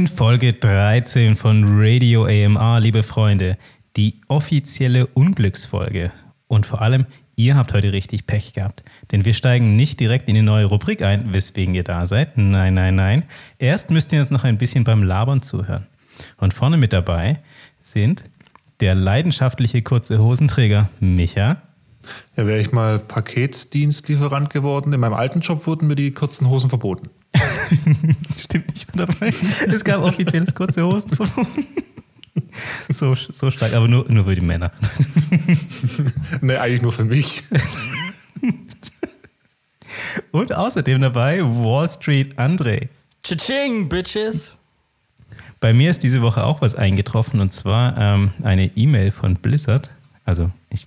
In Folge 13 von Radio AMR, liebe Freunde. Die offizielle Unglücksfolge. Und vor allem, ihr habt heute richtig Pech gehabt. Denn wir steigen nicht direkt in die neue Rubrik ein, weswegen ihr da seid. Nein, nein, nein. Erst müsst ihr uns noch ein bisschen beim Labern zuhören. Und vorne mit dabei sind der leidenschaftliche kurze Hosenträger Micha. Ja, wäre ich mal Paketdienstlieferant geworden. In meinem alten Job wurden mir die kurzen Hosen verboten. Das stimmt nicht dabei. Es gab offizielles kurze Hosen. So, so stark, aber nur, nur für die Männer. ne, eigentlich nur für mich. Und außerdem dabei Wall Street André. Cha-ching, Bitches! Bei mir ist diese Woche auch was eingetroffen und zwar ähm, eine E-Mail von Blizzard. Also ich,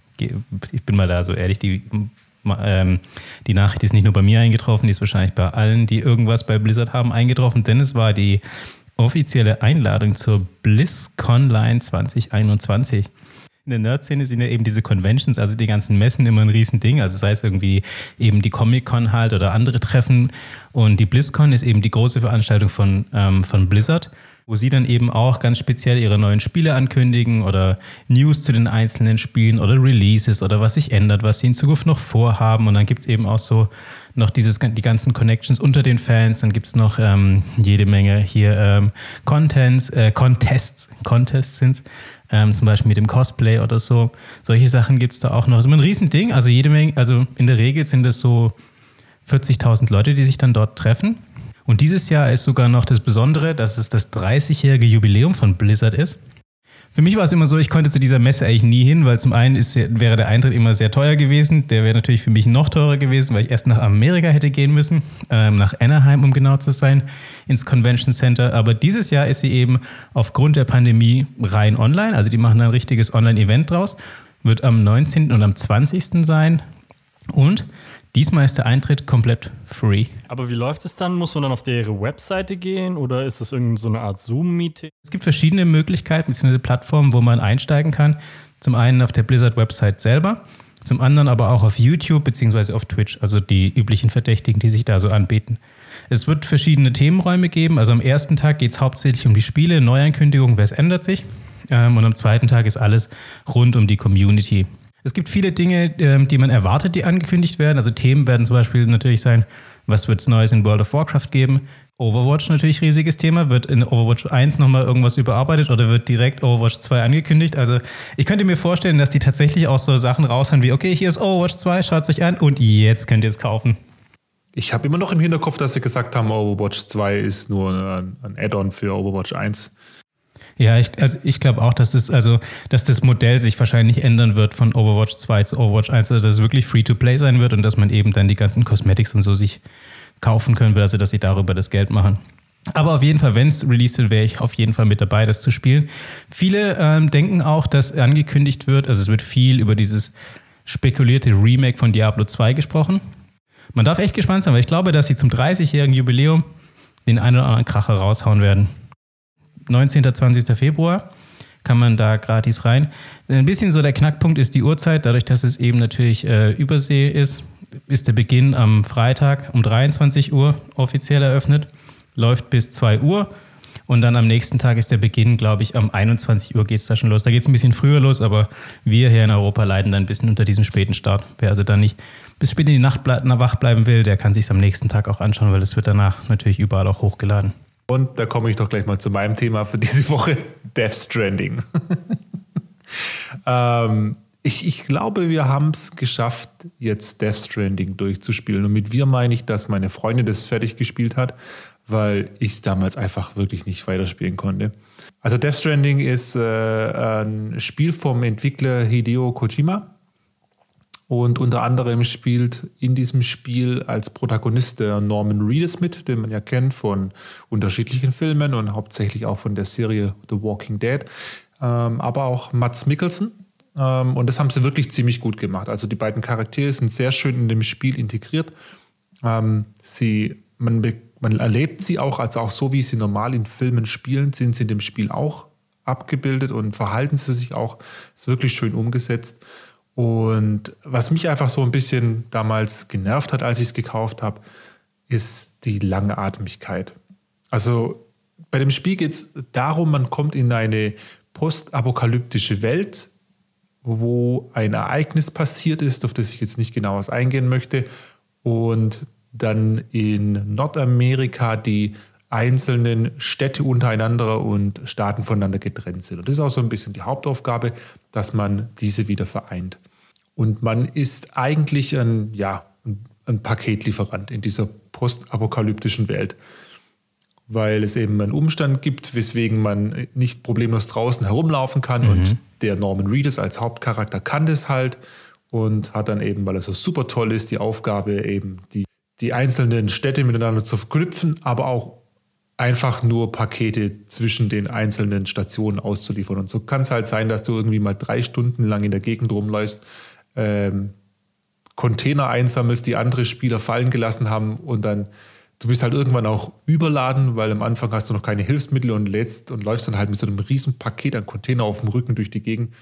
ich bin mal da so ehrlich, die, ähm, die Nachricht ist nicht nur bei mir eingetroffen, die ist wahrscheinlich bei allen, die irgendwas bei Blizzard haben, eingetroffen, denn es war die offizielle Einladung zur BlizzConline 2021. In der Nerd-Szene sind ja eben diese Conventions, also die ganzen Messen immer ein Riesending. Also sei es irgendwie eben die Comic-Con halt oder andere Treffen. Und die BlizzCon ist eben die große Veranstaltung von, ähm, von Blizzard wo sie dann eben auch ganz speziell ihre neuen Spiele ankündigen oder News zu den einzelnen Spielen oder Releases oder was sich ändert, was sie in Zukunft noch vorhaben. Und dann gibt es eben auch so noch dieses, die ganzen Connections unter den Fans. Dann gibt es noch ähm, jede Menge hier ähm, Contents, äh, Contests, Contests sind. Ähm, zum Beispiel mit dem Cosplay oder so. Solche Sachen gibt es da auch noch. Immer ein Riesending. Also jede Menge, also in der Regel sind es so 40.000 Leute, die sich dann dort treffen. Und dieses Jahr ist sogar noch das Besondere, dass es das 30-jährige Jubiläum von Blizzard ist. Für mich war es immer so, ich konnte zu dieser Messe eigentlich nie hin, weil zum einen ist, wäre der Eintritt immer sehr teuer gewesen. Der wäre natürlich für mich noch teurer gewesen, weil ich erst nach Amerika hätte gehen müssen, ähm, nach Anaheim, um genau zu sein, ins Convention Center. Aber dieses Jahr ist sie eben aufgrund der Pandemie rein online. Also die machen ein richtiges Online-Event draus. Wird am 19. und am 20. sein. Und Diesmal ist der Eintritt komplett free. Aber wie läuft es dann? Muss man dann auf ihre Webseite gehen oder ist das irgendeine so eine Art Zoom-Meeting? Es gibt verschiedene Möglichkeiten bzw. Plattformen, wo man einsteigen kann. Zum einen auf der Blizzard-Website selber, zum anderen aber auch auf YouTube bzw. auf Twitch, also die üblichen Verdächtigen, die sich da so anbieten. Es wird verschiedene Themenräume geben. Also am ersten Tag geht es hauptsächlich um die Spiele, Neuankündigungen, wer es ändert sich. Ähm, und am zweiten Tag ist alles rund um die Community. Es gibt viele Dinge, ähm, die man erwartet, die angekündigt werden. Also Themen werden zum Beispiel natürlich sein, was wird es Neues in World of Warcraft geben? Overwatch natürlich riesiges Thema. Wird in Overwatch 1 nochmal irgendwas überarbeitet oder wird direkt Overwatch 2 angekündigt? Also ich könnte mir vorstellen, dass die tatsächlich auch so Sachen raushauen wie, okay, hier ist Overwatch 2, schaut es euch an und jetzt könnt ihr es kaufen. Ich habe immer noch im Hinterkopf, dass sie gesagt haben, Overwatch 2 ist nur ein, ein Add-on für Overwatch 1. Ja, ich, also ich glaube auch, dass das, also, dass das Modell sich wahrscheinlich ändern wird von Overwatch 2 zu Overwatch 1, also dass es wirklich Free-to-Play sein wird und dass man eben dann die ganzen Cosmetics und so sich kaufen können will, also dass sie darüber das Geld machen. Aber auf jeden Fall, wenn es released wird, wäre ich auf jeden Fall mit dabei, das zu spielen. Viele ähm, denken auch, dass angekündigt wird, also es wird viel über dieses spekulierte Remake von Diablo 2 gesprochen. Man darf echt gespannt sein, weil ich glaube, dass sie zum 30-jährigen Jubiläum den einen oder anderen Kracher raushauen werden. 19. 20. Februar kann man da gratis rein. Ein bisschen so der Knackpunkt ist die Uhrzeit, dadurch, dass es eben natürlich äh, Übersee ist, ist der Beginn am Freitag um 23 Uhr offiziell eröffnet, läuft bis 2 Uhr und dann am nächsten Tag ist der Beginn, glaube ich, am 21 Uhr geht es da schon los. Da geht es ein bisschen früher los, aber wir hier in Europa leiden dann ein bisschen unter diesem späten Start. Wer also dann nicht bis spät in die Nacht wach bleiben will, der kann sich am nächsten Tag auch anschauen, weil es wird danach natürlich überall auch hochgeladen. Und da komme ich doch gleich mal zu meinem Thema für diese Woche, Death Stranding. ähm, ich, ich, glaube, wir haben es geschafft, jetzt Death Stranding durchzuspielen. Und mit wir meine ich, dass meine Freundin das fertig gespielt hat, weil ich es damals einfach wirklich nicht weiterspielen konnte. Also Death Stranding ist äh, ein Spiel vom Entwickler Hideo Kojima. Und unter anderem spielt in diesem Spiel als Protagonist der Norman Reedus mit, den man ja kennt von unterschiedlichen Filmen und hauptsächlich auch von der Serie The Walking Dead. Ähm, aber auch Mats Mikkelsen. Ähm, und das haben sie wirklich ziemlich gut gemacht. Also die beiden Charaktere sind sehr schön in dem Spiel integriert. Ähm, sie, man, man erlebt sie auch, also auch so, wie sie normal in Filmen spielen, sind sie in dem Spiel auch abgebildet und verhalten sie sich auch. Ist wirklich schön umgesetzt. Und was mich einfach so ein bisschen damals genervt hat, als ich es gekauft habe, ist die Langatmigkeit. Also bei dem Spiel geht es darum, man kommt in eine postapokalyptische Welt, wo ein Ereignis passiert ist, auf das ich jetzt nicht genau was eingehen möchte, und dann in Nordamerika die einzelnen Städte untereinander und Staaten voneinander getrennt sind. Und das ist auch so ein bisschen die Hauptaufgabe, dass man diese wieder vereint. Und man ist eigentlich ein, ja, ein Paketlieferant in dieser postapokalyptischen Welt weil es eben einen Umstand gibt, weswegen man nicht problemlos draußen herumlaufen kann. Mhm. Und der Norman Reedus als Hauptcharakter kann das halt und hat dann eben, weil er so super toll ist, die Aufgabe, eben die, die einzelnen Städte miteinander zu verknüpfen, aber auch einfach nur Pakete zwischen den einzelnen Stationen auszuliefern. Und so kann es halt sein, dass du irgendwie mal drei Stunden lang in der Gegend rumläufst, ähm, Container einsammelst, die andere Spieler fallen gelassen haben und dann du bist halt irgendwann auch überladen, weil am Anfang hast du noch keine Hilfsmittel und lädst und läufst dann halt mit so einem riesen Paket an Container auf dem Rücken durch die Gegend.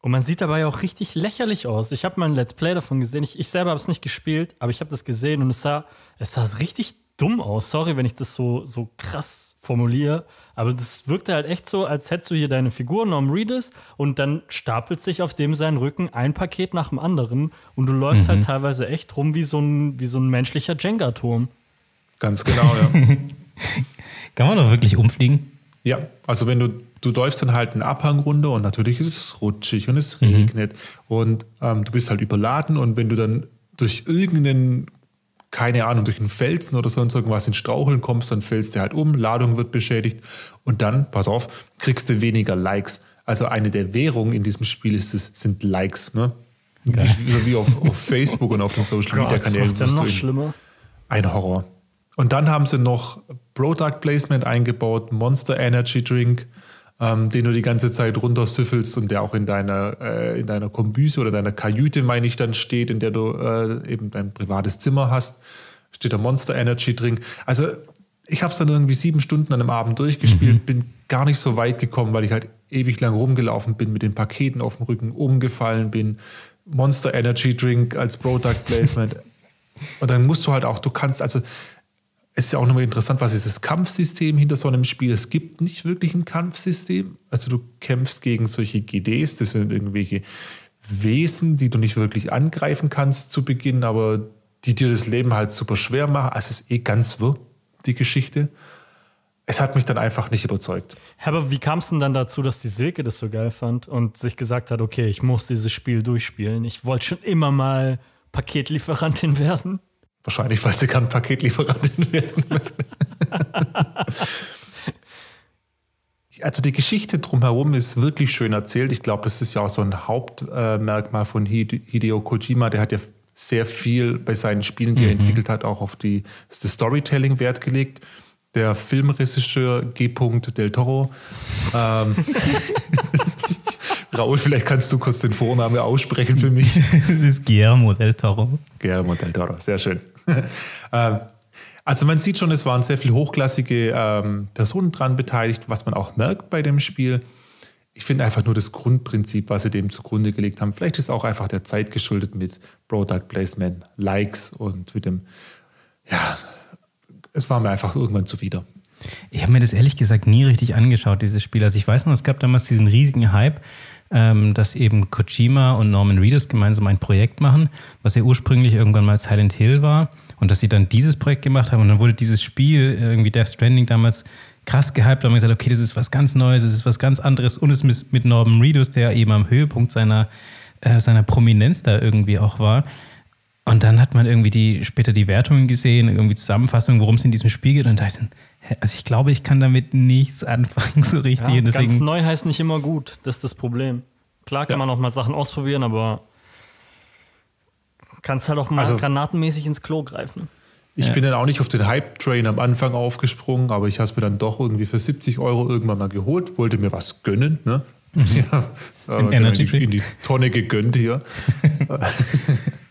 Und man sieht dabei auch richtig lächerlich aus. Ich habe mal ein Let's Play davon gesehen. Ich, ich selber habe es nicht gespielt, aber ich habe das gesehen und es sah, es sah richtig dumm aus. Sorry, wenn ich das so, so krass formuliere. Aber das wirkte halt echt so, als hättest du hier deine Figur, Norm Reedus, und dann stapelt sich auf dem seinen Rücken ein Paket nach dem anderen und du läufst halt mhm. halt teilweise echt rum wie so ein, wie so ein menschlicher Jenga-Turm. Ganz genau, ja. Kann man doch wirklich umfliegen? Ja, also wenn du, du läufst dann halt eine Abhang runter und natürlich ist es rutschig und es mhm. regnet und ähm, du bist halt überladen und wenn du dann durch irgendeinen, keine Ahnung, durch einen Felsen oder sonst irgendwas in Straucheln kommst, dann fällst du halt um, Ladung wird beschädigt und dann, pass auf, kriegst du weniger Likes. Also eine der Währungen in diesem Spiel ist es, sind Likes, ne? Wie, wie auf, auf Facebook und auf den Social Media Kanälen. Das ist noch schlimmer. Ein Horror. Und dann haben sie noch Product Placement eingebaut, Monster Energy Drink, ähm, den du die ganze Zeit runtersüffelst und der auch in deiner, äh, in deiner Kombüse oder deiner Kajüte, meine ich, dann steht, in der du äh, eben dein privates Zimmer hast, steht der Monster Energy Drink. Also ich habe es dann irgendwie sieben Stunden an einem Abend durchgespielt, mhm. bin gar nicht so weit gekommen, weil ich halt ewig lang rumgelaufen bin, mit den Paketen auf dem Rücken umgefallen bin. Monster Energy Drink als Product Placement. und dann musst du halt auch, du kannst, also es ist ja auch nochmal interessant, was ist das Kampfsystem hinter so einem Spiel? Es gibt nicht wirklich ein Kampfsystem. Also du kämpfst gegen solche GDs, das sind irgendwelche Wesen, die du nicht wirklich angreifen kannst zu Beginn, aber die dir das Leben halt super schwer machen. Also es ist eh ganz wirr, die Geschichte. Es hat mich dann einfach nicht überzeugt. Aber wie kam es denn dann dazu, dass die Silke das so geil fand und sich gesagt hat, okay, ich muss dieses Spiel durchspielen. Ich wollte schon immer mal Paketlieferantin werden. Wahrscheinlich, weil sie kein Paketlieferantin werden möchte. also die Geschichte drumherum ist wirklich schön erzählt. Ich glaube, das ist ja auch so ein Hauptmerkmal von Hideo Kojima. Der hat ja sehr viel bei seinen Spielen, die mhm. er entwickelt hat, auch auf die, das Storytelling Wert gelegt. Der Filmregisseur G. Del Toro. Ähm, Raul, vielleicht kannst du kurz den Vornamen aussprechen für mich. das ist Guillermo del Toro. Guillermo del Toro, sehr schön. Ähm, also man sieht schon, es waren sehr viele hochklassige ähm, Personen dran beteiligt, was man auch merkt bei dem Spiel. Ich finde einfach nur das Grundprinzip, was sie dem zugrunde gelegt haben. Vielleicht ist auch einfach der Zeit geschuldet mit Product Placement, Likes und mit dem, ja, es war mir einfach irgendwann zuwider. Ich habe mir das ehrlich gesagt nie richtig angeschaut, dieses Spiel. Also ich weiß noch, es gab damals diesen riesigen Hype ähm, dass eben Kojima und Norman Reedus gemeinsam ein Projekt machen, was ja ursprünglich irgendwann mal Silent Hill war und dass sie dann dieses Projekt gemacht haben und dann wurde dieses Spiel, irgendwie Death Stranding damals krass gehypt, da haben wir gesagt, okay, das ist was ganz Neues, das ist was ganz anderes und es ist mit Norman Reedus, der eben am Höhepunkt seiner, äh, seiner Prominenz da irgendwie auch war. Und dann hat man irgendwie die, später die Wertungen gesehen, irgendwie Zusammenfassungen, worum es in diesem Spiel geht und dachte, also ich glaube, ich kann damit nichts anfangen so richtig. Ja, deswegen ganz neu heißt nicht immer gut. Das ist das Problem. Klar kann ja. man auch mal Sachen ausprobieren, aber kannst halt auch mal also, granatenmäßig ins Klo greifen. Ich ja. bin dann auch nicht auf den Hype-Train am Anfang aufgesprungen, aber ich habe es mir dann doch irgendwie für 70 Euro irgendwann mal geholt, wollte mir was gönnen. Ne? Mhm. Ja, aber in, die, in die Tonne gegönnt hier.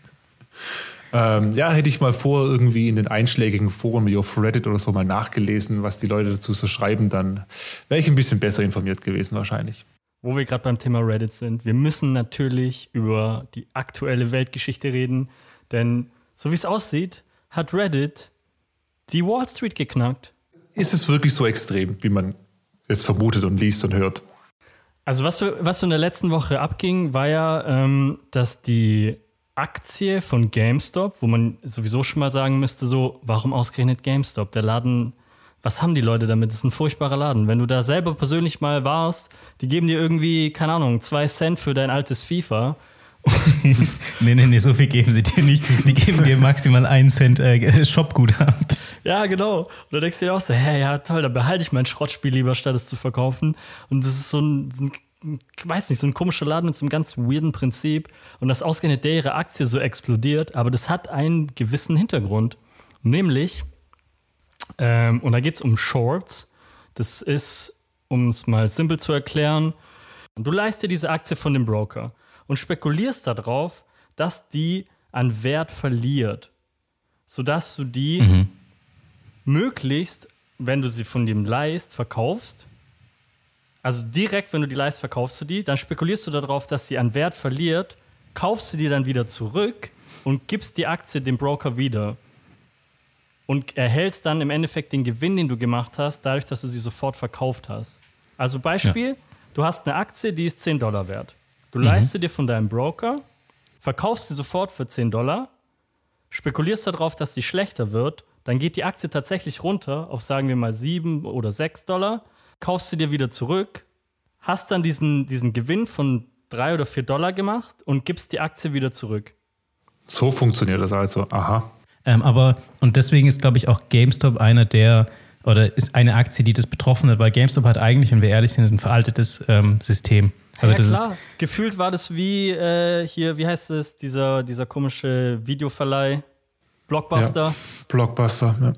Ähm, ja, hätte ich mal vor, irgendwie in den einschlägigen Foren wie auf Reddit oder so mal nachgelesen, was die Leute dazu so schreiben, dann wäre ich ein bisschen besser informiert gewesen wahrscheinlich. Wo wir gerade beim Thema Reddit sind, wir müssen natürlich über die aktuelle Weltgeschichte reden, denn so wie es aussieht, hat Reddit die Wall Street geknackt. ist es wirklich so extrem, wie man jetzt vermutet und liest und hört? Also was, was so in der letzten Woche abging, war ja, ähm, dass die Aktie von GameStop, wo man sowieso schon mal sagen müsste, so, warum ausgerechnet GameStop? Der Laden, was haben die Leute damit? Das ist ein furchtbarer Laden. Wenn du da selber persönlich mal warst, die geben dir irgendwie, keine Ahnung, zwei Cent für dein altes FIFA. nee, nee, nee, so viel geben sie dir nicht. Die geben dir maximal einen Cent äh, Shopguthaben. Ja, genau. Und da denkst du dir auch so, hä, ja toll, da behalte ich mein Schrottspiel lieber, statt es zu verkaufen. Und das ist so ein, so ein weiß nicht, so ein komischer Laden mit so einem ganz weirden Prinzip. Und das ausgerechnet der ihre Aktie so explodiert, aber das hat einen gewissen Hintergrund. Nämlich, ähm, und da geht es um Shorts. Das ist, um es mal simpel zu erklären, du leist dir diese Aktie von dem Broker und spekulierst darauf, dass die an Wert verliert, sodass du die mhm möglichst, wenn du sie von dem leist, verkaufst, also direkt, wenn du die leist, verkaufst du die, dann spekulierst du darauf, dass sie an Wert verliert, kaufst sie dir dann wieder zurück und gibst die Aktie dem Broker wieder. Und erhältst dann im Endeffekt den Gewinn, den du gemacht hast, dadurch, dass du sie sofort verkauft hast. Also Beispiel, ja. du hast eine Aktie, die ist 10 Dollar wert. Du mhm. leist sie dir von deinem Broker, verkaufst sie sofort für 10 Dollar, spekulierst darauf, dass sie schlechter wird dann geht die Aktie tatsächlich runter auf, sagen wir mal, 7 oder 6 Dollar, kaufst sie dir wieder zurück, hast dann diesen, diesen Gewinn von 3 oder 4 Dollar gemacht und gibst die Aktie wieder zurück. So funktioniert das also, aha. Ähm, aber, und deswegen ist, glaube ich, auch GameStop einer der, oder ist eine Aktie, die das betroffen hat, weil GameStop hat eigentlich, wenn wir ehrlich sind, ein veraltetes ähm, System. Also ja, das klar. Ist Gefühlt war das wie äh, hier, wie heißt es, dieser, dieser komische Videoverleih, Blockbuster. Ja, Blockbuster, ja.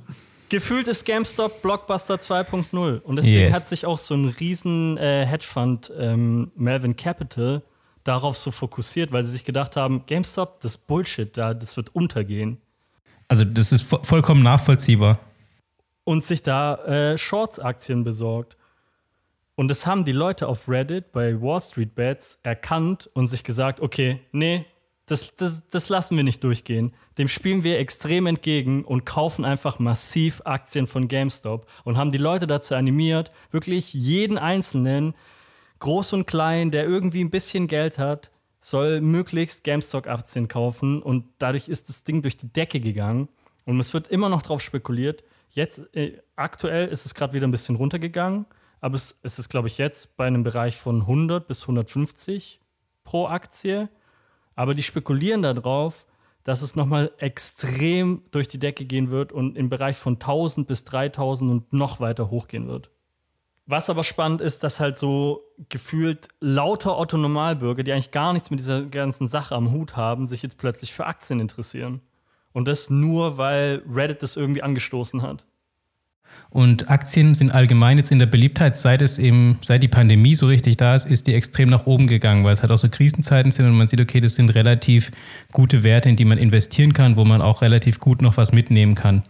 Gefühlt ist GameStop Blockbuster 2.0. Und deswegen yes. hat sich auch so ein riesen äh, Hedgefund, ähm, Melvin Capital, darauf so fokussiert, weil sie sich gedacht haben, GameStop, das Bullshit, da, das wird untergehen. Also das ist vo vollkommen nachvollziehbar. Und sich da äh, Shorts-Aktien besorgt. Und das haben die Leute auf Reddit bei Wall Street Bets erkannt und sich gesagt, okay, nee, das, das, das lassen wir nicht durchgehen dem spielen wir extrem entgegen und kaufen einfach massiv Aktien von GameStop und haben die Leute dazu animiert, wirklich jeden Einzelnen, groß und klein, der irgendwie ein bisschen Geld hat, soll möglichst GameStop-Aktien kaufen und dadurch ist das Ding durch die Decke gegangen und es wird immer noch drauf spekuliert. Jetzt, äh, aktuell ist es gerade wieder ein bisschen runtergegangen, aber es, es ist, glaube ich, jetzt bei einem Bereich von 100 bis 150 pro Aktie. Aber die spekulieren darauf, dass es nochmal extrem durch die Decke gehen wird und im Bereich von 1000 bis 3000 und noch weiter hochgehen wird. Was aber spannend ist, dass halt so gefühlt lauter Otto-Normalbürger, die eigentlich gar nichts mit dieser ganzen Sache am Hut haben, sich jetzt plötzlich für Aktien interessieren. Und das nur, weil Reddit das irgendwie angestoßen hat. Und Aktien sind allgemein jetzt in der Beliebtheit, seit es eben, seit die Pandemie so richtig da ist, ist die extrem nach oben gegangen, weil es halt auch so Krisenzeiten sind und man sieht, okay, das sind relativ gute Werte, in die man investieren kann, wo man auch relativ gut noch was mitnehmen kann.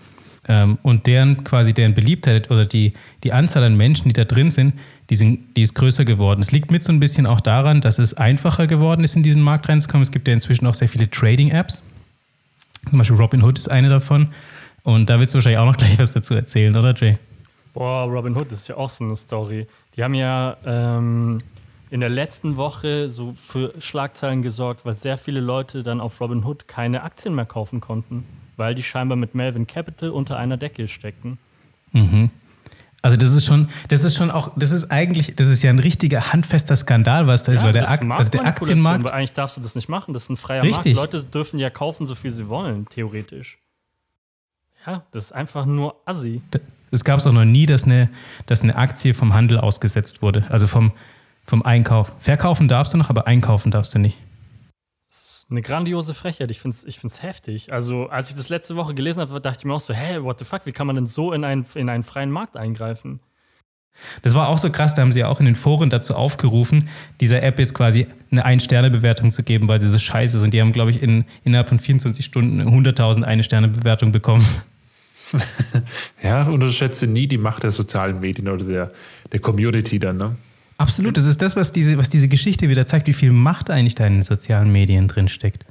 Ähm, und deren quasi deren Beliebtheit oder die, die Anzahl an Menschen, die da drin sind, die, sind, die ist größer geworden. Es liegt mit so ein bisschen auch daran, dass es einfacher geworden ist, in diesen Markt reinzukommen. Es gibt ja inzwischen auch sehr viele Trading-Apps. Zum Beispiel Robinhood ist eine davon. Und da willst du wahrscheinlich auch noch gleich was dazu erzählen, oder Jay? Boah, Robin Hood ist ja auch so eine Story. Die haben ja ähm, in der letzten Woche so für Schlagzeilen gesorgt, weil sehr viele Leute dann auf Robin Hood keine Aktien mehr kaufen konnten, weil die scheinbar mit Melvin Capital unter einer Decke steckten. Mhm. Also das ist schon, das ist schon auch, das ist eigentlich, das ist ja ein richtiger handfester Skandal, was da ja, ist, weil der, Ak also der Aktienmarkt. Eigentlich darfst du das nicht machen, das ist ein freier Richtig. Markt. Leute dürfen ja kaufen, so viel sie wollen, theoretisch. Ja, das ist einfach nur assi. Es gab es auch noch nie, dass eine, dass eine Aktie vom Handel ausgesetzt wurde. Also vom, vom Einkauf. Verkaufen darfst du noch, aber einkaufen darfst du nicht. Das ist eine grandiose Frechheit. Ich finde es ich find's heftig. Also, als ich das letzte Woche gelesen habe, dachte ich mir auch so: hä, what the fuck, wie kann man denn so in einen, in einen freien Markt eingreifen? Das war auch so krass, da haben sie auch in den Foren dazu aufgerufen, dieser App jetzt quasi eine Ein-Sterne-Bewertung zu geben, weil sie so scheiße sind. Die haben, glaube ich, in, innerhalb von 24 Stunden 100.000 Eine-Sterne-Bewertung bekommen. ja, unterschätze nie die Macht der sozialen Medien oder der, der Community dann, ne? Absolut, das ist das, was diese, was diese Geschichte wieder zeigt, wie viel Macht eigentlich da in den sozialen Medien drin steckt.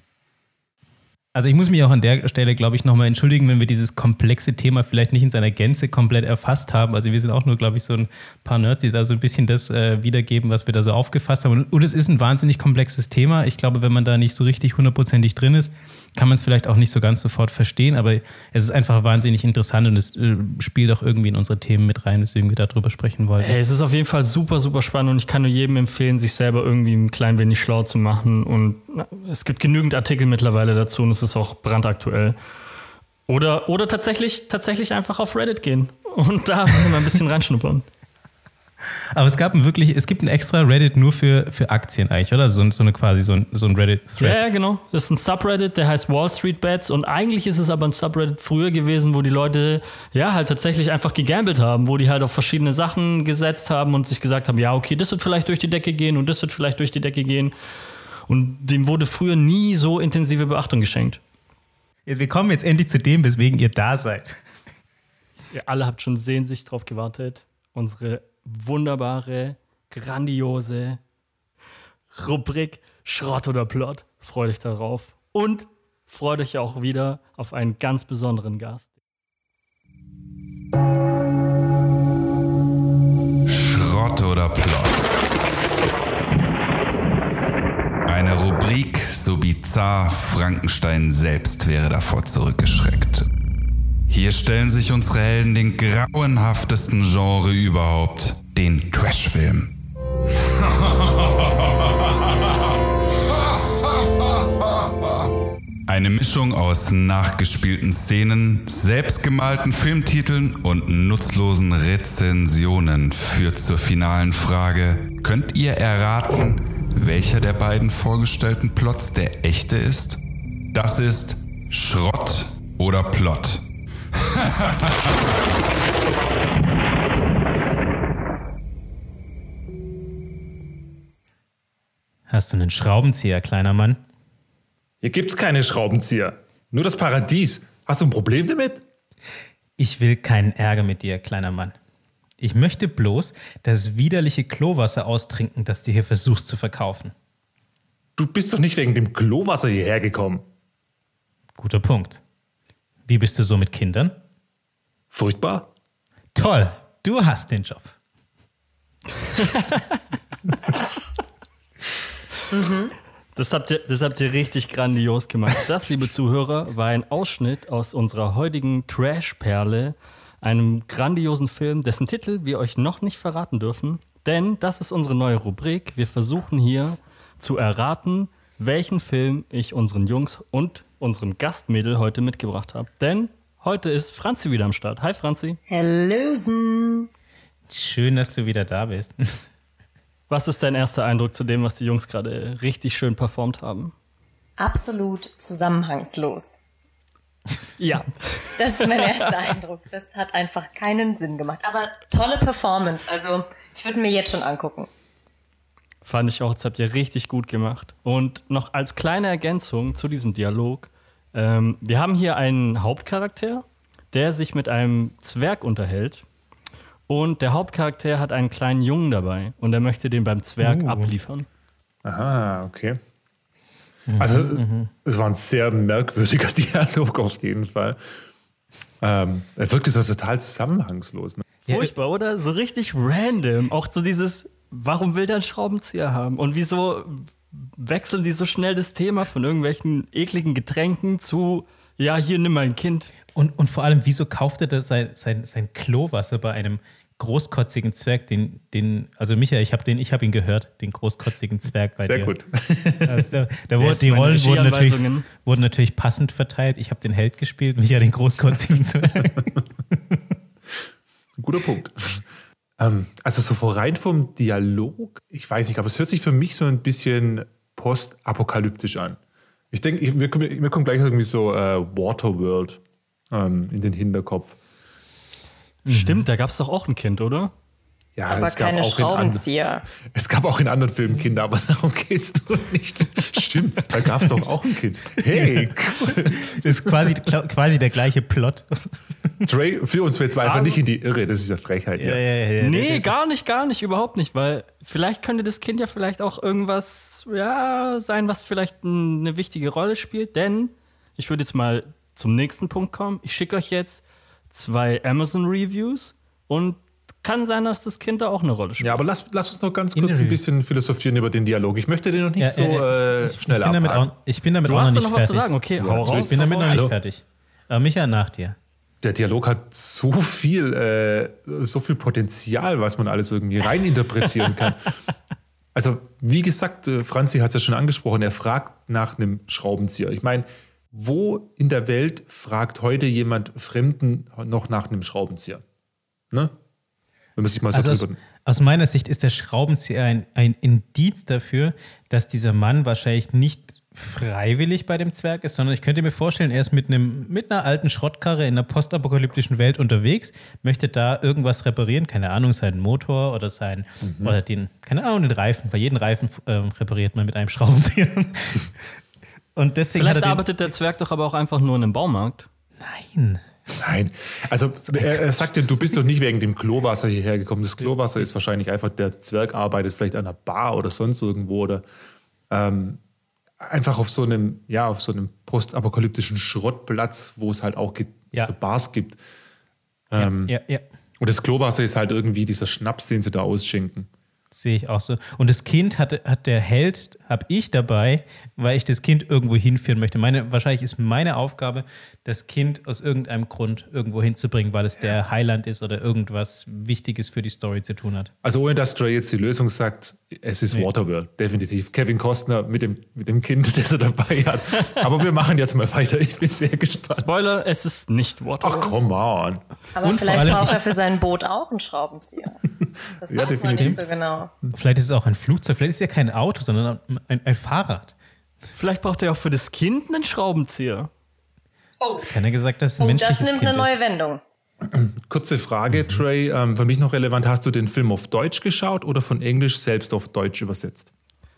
Also ich muss mich auch an der Stelle, glaube ich, nochmal entschuldigen, wenn wir dieses komplexe Thema vielleicht nicht in seiner Gänze komplett erfasst haben. Also wir sind auch nur, glaube ich, so ein paar Nerds, die da so ein bisschen das äh, wiedergeben, was wir da so aufgefasst haben. Und es ist ein wahnsinnig komplexes Thema. Ich glaube, wenn man da nicht so richtig hundertprozentig drin ist, kann man es vielleicht auch nicht so ganz sofort verstehen, aber es ist einfach wahnsinnig interessant und es äh, spielt auch irgendwie in unsere Themen mit rein, weswegen wir darüber sprechen wollen. Hey, es ist auf jeden Fall super, super spannend und ich kann nur jedem empfehlen, sich selber irgendwie ein klein wenig schlau zu machen. Und es gibt genügend Artikel mittlerweile dazu und es ist auch brandaktuell. Oder, oder tatsächlich, tatsächlich einfach auf Reddit gehen und da mal ein bisschen reinschnuppern. Aber es gab ein wirklich, es gibt ein extra Reddit nur für, für Aktien eigentlich, oder? So, so eine quasi so ein, so ein Reddit-Thread. Ja, ja, genau. Das ist ein Subreddit, der heißt Wall Street Bets und eigentlich ist es aber ein Subreddit früher gewesen, wo die Leute ja halt tatsächlich einfach gegambelt haben, wo die halt auf verschiedene Sachen gesetzt haben und sich gesagt haben, ja, okay, das wird vielleicht durch die Decke gehen und das wird vielleicht durch die Decke gehen. Und dem wurde früher nie so intensive Beachtung geschenkt. Wir kommen jetzt endlich zu dem, weswegen ihr da seid. Ihr alle habt schon sehnsüchtig drauf gewartet. Unsere wunderbare, grandiose Rubrik Schrott oder Plot. Freut euch darauf. Und freut euch auch wieder auf einen ganz besonderen Gast. Schrott oder Plot. Eine Rubrik so bizarr, Frankenstein selbst wäre davor zurückgeschreckt. Hier stellen sich unsere Helden den grauenhaftesten Genre überhaupt, den Trashfilm. Eine Mischung aus nachgespielten Szenen, selbstgemalten Filmtiteln und nutzlosen Rezensionen führt zur finalen Frage, könnt ihr erraten, welcher der beiden vorgestellten Plots der echte ist? Das ist Schrott oder Plot. Hast du einen Schraubenzieher, kleiner Mann? Hier gibt's keine Schraubenzieher. Nur das Paradies. Hast du ein Problem damit? Ich will keinen Ärger mit dir, kleiner Mann. Ich möchte bloß das widerliche Klowasser austrinken, das du hier versuchst zu verkaufen. Du bist doch nicht wegen dem Klowasser hierher gekommen. Guter Punkt. Wie bist du so mit Kindern? Furchtbar. Toll, du hast den Job. Das habt, ihr, das habt ihr richtig grandios gemacht. Das, liebe Zuhörer, war ein Ausschnitt aus unserer heutigen Trash-Perle, einem grandiosen Film, dessen Titel wir euch noch nicht verraten dürfen. Denn das ist unsere neue Rubrik. Wir versuchen hier zu erraten, welchen Film ich unseren Jungs und unserem Gastmädel heute mitgebracht habe. Denn heute ist Franzi wieder am Start. Hi Franzi. Hallösen. Schön, dass du wieder da bist. Was ist dein erster Eindruck zu dem, was die Jungs gerade richtig schön performt haben? Absolut zusammenhangslos. Ja. Das ist mein erster Eindruck. Das hat einfach keinen Sinn gemacht. Aber tolle Performance. Also, ich würde mir jetzt schon angucken. Fand ich auch, das habt ihr richtig gut gemacht. Und noch als kleine Ergänzung zu diesem Dialog, ähm, wir haben hier einen Hauptcharakter, der sich mit einem Zwerg unterhält. Und der Hauptcharakter hat einen kleinen Jungen dabei und er möchte den beim Zwerg Uh. abliefern. Ah, okay. Also, es war ein sehr merkwürdiger Dialog auf jeden Fall. Ähm, er wirkte so total zusammenhangslos. Ne? Furchtbar, oder? So richtig random. Auch so dieses, warum will der einen Schraubenzieher haben? Und wieso wechseln die so schnell das Thema von irgendwelchen ekligen Getränken zu, ja, hier nimm mal ein Kind. Und, und vor allem, wieso kauft er das sein, sein, sein Klowasser bei einem großkotzigen Zwerg, den, den also Michael, ich habe den, ich habe ihn gehört, den großkotzigen Zwerg bei Sehr dir. gut. Also da, da wurde, die Rollen wurden natürlich, wurden natürlich passend verteilt. Ich habe den Held gespielt, Michael den großkotzigen Zwerg. Guter Punkt. Ähm, also so rein vom Dialog, ich weiß nicht, aber es hört sich für mich so ein bisschen postapokalyptisch an. Ich denke, mir, mir kommt gleich irgendwie so äh, Waterworld ähm, in den Hinterkopf. Stimmt, da gab es doch auch ein Kind, oder? Ja, Aber keine in anderen, Schraubenzieher. es gab auch in anderen Filmen Kinder, aber darum gehst du nicht. Stimmt, da gab es doch auch ein Kind. Hey, cool. Das ist quasi, quasi der gleiche Plot. Trey, führ uns jetzt einfach nicht in die Irre, das ist ja Frechheit. Ja, ja, Nee, gar nicht, gar nicht, überhaupt nicht, weil vielleicht könnte das Kind ja vielleicht auch irgendwas ja, sein, was vielleicht eine wichtige Rolle spielt, denn Ich würde jetzt mal zum nächsten Punkt kommen. Ich schicke euch jetzt zwei Amazon-Reviews und kann sein, dass das Kind da auch eine Rolle spielt. Ja, aber lass, lass uns noch ganz kurz ein bisschen philosophieren über den Dialog. Ich möchte den noch nicht Ja, so äh, äh, ich, schnell ich bin auch, Ich bin damit du auch hast noch da nicht noch was zu fertig. sagen. Okay, hau natürlich. raus. Ich bin damit hau noch nicht fertig. Aber Micha, nach dir. Der Dialog hat so viel, äh, so viel Potenzial, was man alles irgendwie reininterpretieren kann. Also, wie gesagt, äh, Franzi hat es ja schon angesprochen, er fragt nach einem Schraubenzieher. Ich meine, wo in der Welt fragt heute jemand Fremden noch nach einem Schraubenzieher? Ne? Wenn man sich mal so Also aus, aus meiner Sicht ist der Schraubenzieher ein, ein Indiz dafür, dass dieser Mann wahrscheinlich nicht freiwillig bei dem Zwerg ist, sondern ich könnte mir vorstellen, er ist mit, einem, mit einer alten Schrottkarre in einer postapokalyptischen Welt unterwegs, möchte da irgendwas reparieren, keine Ahnung, seinen Motor oder sein, oder den, keine Ahnung, den Reifen. Bei jedem Reifen ähm, repariert man mit einem Schraubenzieher. Und deswegen Vielleicht er arbeitet der Zwerg doch aber auch einfach nur in einem Baumarkt. Nein. Nein, also er, er sagte, du bist doch nicht wegen dem Klowasser hierher gekommen. Das Klowasser ist wahrscheinlich einfach, der Zwerg arbeitet vielleicht an einer Bar oder sonst irgendwo oder ähm, einfach auf so einem, ja, auf so einem postapokalyptischen Schrottplatz, wo es halt auch Ja. so Bars gibt. Ja, Ähm, ja, ja. Und das Klowasser ist halt irgendwie dieser Schnaps, den sie da ausschenken. Sehe ich auch so. Und das Kind hatte, hat der Held, habe ich dabei, weil ich das Kind irgendwo hinführen möchte. Meine, wahrscheinlich ist meine Aufgabe, das Kind aus irgendeinem Grund irgendwo hinzubringen, weil es der Heiland ist oder irgendwas Wichtiges für die Story zu tun hat. Also ohne dass Stray jetzt die Lösung sagt, es ist Waterworld, definitiv. Kevin Costner mit dem, mit dem Kind, das er dabei hat. Aber wir machen jetzt mal weiter. Ich bin sehr gespannt. Spoiler, es ist nicht Ach, Waterworld. come on. Aber Und vielleicht allem- braucht er für sein Boot auch einen Schraubenzieher. Das Ja, weiß man definitiv. nicht so genau. Vielleicht ist es auch ein Flugzeug, vielleicht ist es ja kein Auto, sondern ein, ein Fahrrad. Vielleicht braucht er auch für das Kind einen Schraubenzieher. Oh, Keiner gesagt, dass es ein oh menschliches das nimmt Kind eine neue ist. Wendung. Kurze Frage, Trey. Ähm, für mich noch relevant, hast du den Film auf Deutsch geschaut oder von Englisch selbst auf Deutsch übersetzt?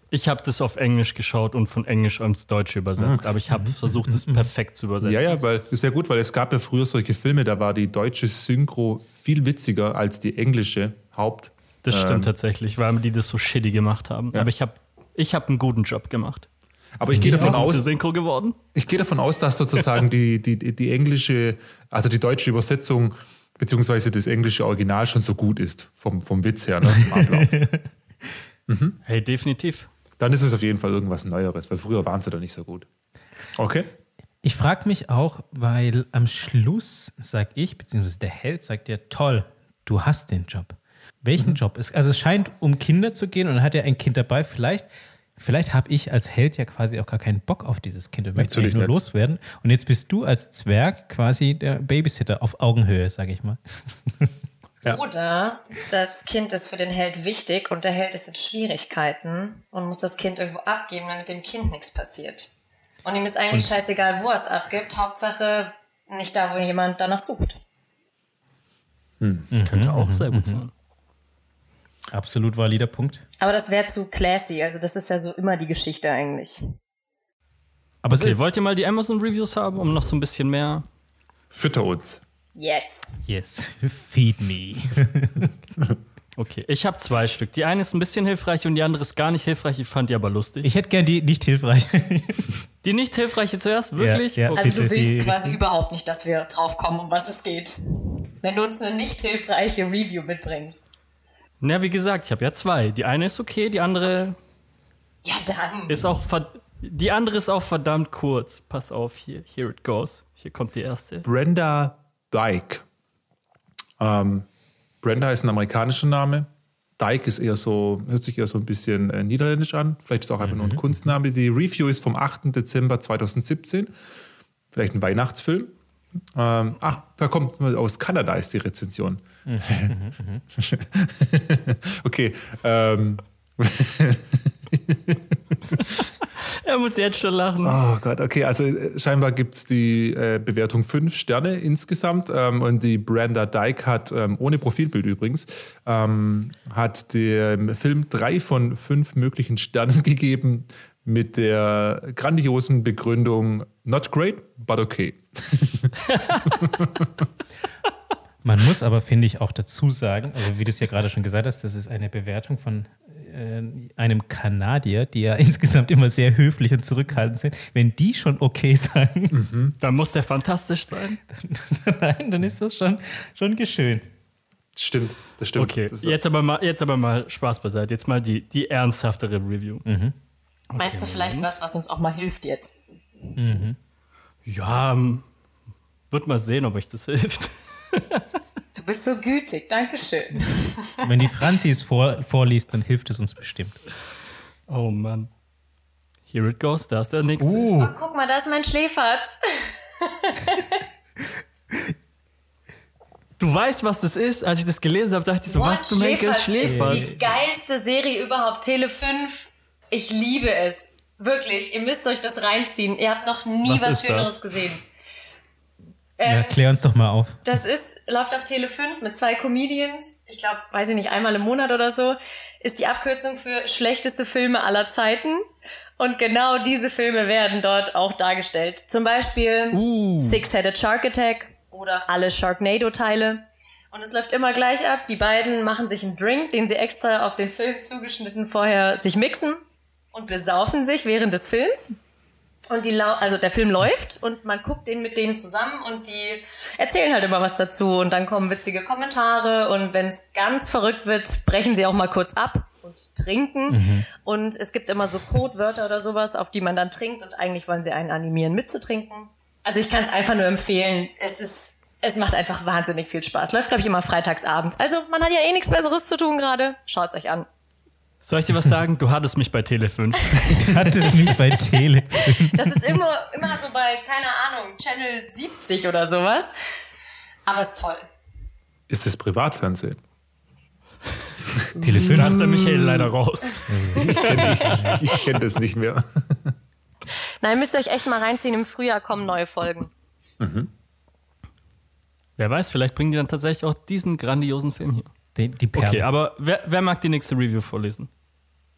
Ich habe das auf Englisch geschaut und von Englisch ins Deutsche übersetzt, aber ich habe versucht, es perfekt zu übersetzen. Ja, ja, weil ist ja gut, weil es gab ja früher solche Filme, da war die deutsche Synchro viel witziger als die englische Haupt. Das stimmt tatsächlich, weil die das so shitty gemacht haben. Aber ich habe ich hab einen guten Job gemacht. Aber ich gehe davon aus, Synchro geworden. ich gehe davon aus, dass sozusagen die, die, die englische, also die deutsche Übersetzung beziehungsweise das englische Original schon so gut ist vom, vom Witz her, ne, vom Ablauf. Hey, definitiv. Dann ist es auf jeden Fall irgendwas Neueres, weil früher waren sie da nicht so gut. Okay. Ich frage mich auch, weil am Schluss sag ich, beziehungsweise der Held sagt ja, toll, du hast den Job. Welchen Job ist? Also es scheint um Kinder zu gehen und dann hat er ein Kind dabei. Vielleicht, vielleicht habe ich als Held ja quasi auch gar keinen Bock auf dieses Kind und möchte es nur nicht. loswerden. Und jetzt bist du als Zwerg quasi der Babysitter auf Augenhöhe, sage ich mal. Oder das Kind ist für den Held wichtig und der Held ist in Schwierigkeiten und muss das Kind irgendwo abgeben, damit dem Kind nichts passiert. Und ihm ist eigentlich scheißegal, wo er es abgibt. Hauptsache nicht da, wo jemand danach sucht. Könnte auch sehr gut sein. Absolut valider Punkt. Aber das wäre zu classy. Also das ist ja so immer die Geschichte eigentlich. Aber es Okay, wollt ihr mal die Amazon-Reviews haben, um noch so ein bisschen mehr. Fütter uns. Yes. yes, feed me. Okay, ich habe zwei Stück. Die eine ist ein bisschen hilfreich und die andere ist gar nicht hilfreich. Ich fand die aber lustig. Ich hätte gern die nicht hilfreich. Die nicht hilfreiche zuerst? Wirklich? ja. Okay. Also du willst quasi überhaupt nicht, dass wir drauf kommen, um was es geht. Wenn du uns eine nicht hilfreiche Review mitbringst. Na, wie gesagt, ich habe ja zwei. Die eine ist okay, die andere Ja, dann. ist auch die andere ist auch verdammt kurz. Pass auf hier, here it goes. Hier kommt die erste. Brenda Dyke. Ähm, Brenda ist ein amerikanischer Name. Dyke ist eher so, hört sich eher so ein bisschen äh, niederländisch an. Vielleicht ist es auch einfach nur ein Kunstname. Die Review ist vom 8. Dezember 2017. Vielleicht ein Weihnachtsfilm. Ähm, ach, da kommt aus Kanada ist die Rezension. okay. Ähm, Er muss jetzt schon lachen. Oh Gott, okay, also äh, scheinbar gibt es die äh, Bewertung 5 Sterne insgesamt ähm, und die Brenda Dyke hat, ähm, ohne Profilbild übrigens, ähm, hat dem Film drei von fünf möglichen Sternen gegeben mit der grandiosen Begründung Not great, but okay. Man muss aber, finde ich, auch dazu sagen, also wie du es ja gerade schon gesagt hast, das ist eine Bewertung von äh, einem Kanadier, die ja insgesamt immer sehr höflich und zurückhaltend sind, wenn die schon okay sagen, Dann muss der fantastisch sein. nein, dann ist das schon, schon geschönt. Das stimmt, das stimmt. Okay, Das jetzt aber mal, jetzt aber mal Spaß beiseite. Jetzt mal die, die ernsthaftere Review. Meinst du vielleicht was, was uns auch mal hilft jetzt? Ja, ähm, wird mal sehen, ob euch das hilft. Du bist so gütig, Dankeschön. Wenn die Franzi es vor, vorliest, dann hilft es uns bestimmt. Oh Mann. Here it goes, da ist der nächste. Uh, Oh, guck mal, da ist mein Schläferz. Du weißt, was das ist? Als ich das gelesen habe, dachte ich so, was zum Henker ist Schläfer? ist die geilste Serie überhaupt. Tele 5. Ich liebe es. Wirklich. Ihr müsst euch das reinziehen. Ihr habt noch nie Was was, Schöneres das? gesehen. ja, klär uns doch mal auf. Das ist, läuft auf Tele 5 mit zwei Comedians. Ich glaube, weiß ich nicht, einmal im Monat oder so. Ist die Abkürzung für schlechteste Filme aller Zeiten. Und genau diese Filme werden dort auch dargestellt. Zum Beispiel Six-Headed Shark Attack oder alle Sharknado-Teile. Und es läuft immer gleich ab. Die beiden machen sich einen Drink, den sie extra auf den Film zugeschnitten vorher sich mixen und besaufen sich während des Films. Und die lau also der Film läuft und man guckt den mit denen zusammen und die erzählen halt immer was dazu und dann kommen witzige Kommentare und wenn es ganz verrückt wird, brechen sie auch mal kurz ab und trinken und es gibt immer so Codewörter oder sowas, auf die man dann trinkt und eigentlich wollen sie einen animieren mitzutrinken. Also ich kann es einfach nur empfehlen. Es ist es macht einfach wahnsinnig viel Spaß. Läuft glaube ich immer freitags abends. Also man hat ja eh nichts besseres zu tun gerade. Schaut's euch an. Soll ich dir was sagen? Du hattest mich bei Tele 5. Hatte es mich bei Tele. Das ist immer, immer so bei, keine Ahnung, Channel 70 oder sowas. Aber ist toll. Ist das Privatfernsehen? Tele 5. Da ist der Michael leider raus. Ich kenne kenn das nicht mehr. Nein, müsst ihr euch echt mal reinziehen. Im Frühjahr kommen neue Folgen. Wer weiß, vielleicht bringen die dann tatsächlich auch diesen grandiosen Film hier. Die, die Perle. Okay, aber wer, wer mag die nächste Review vorlesen?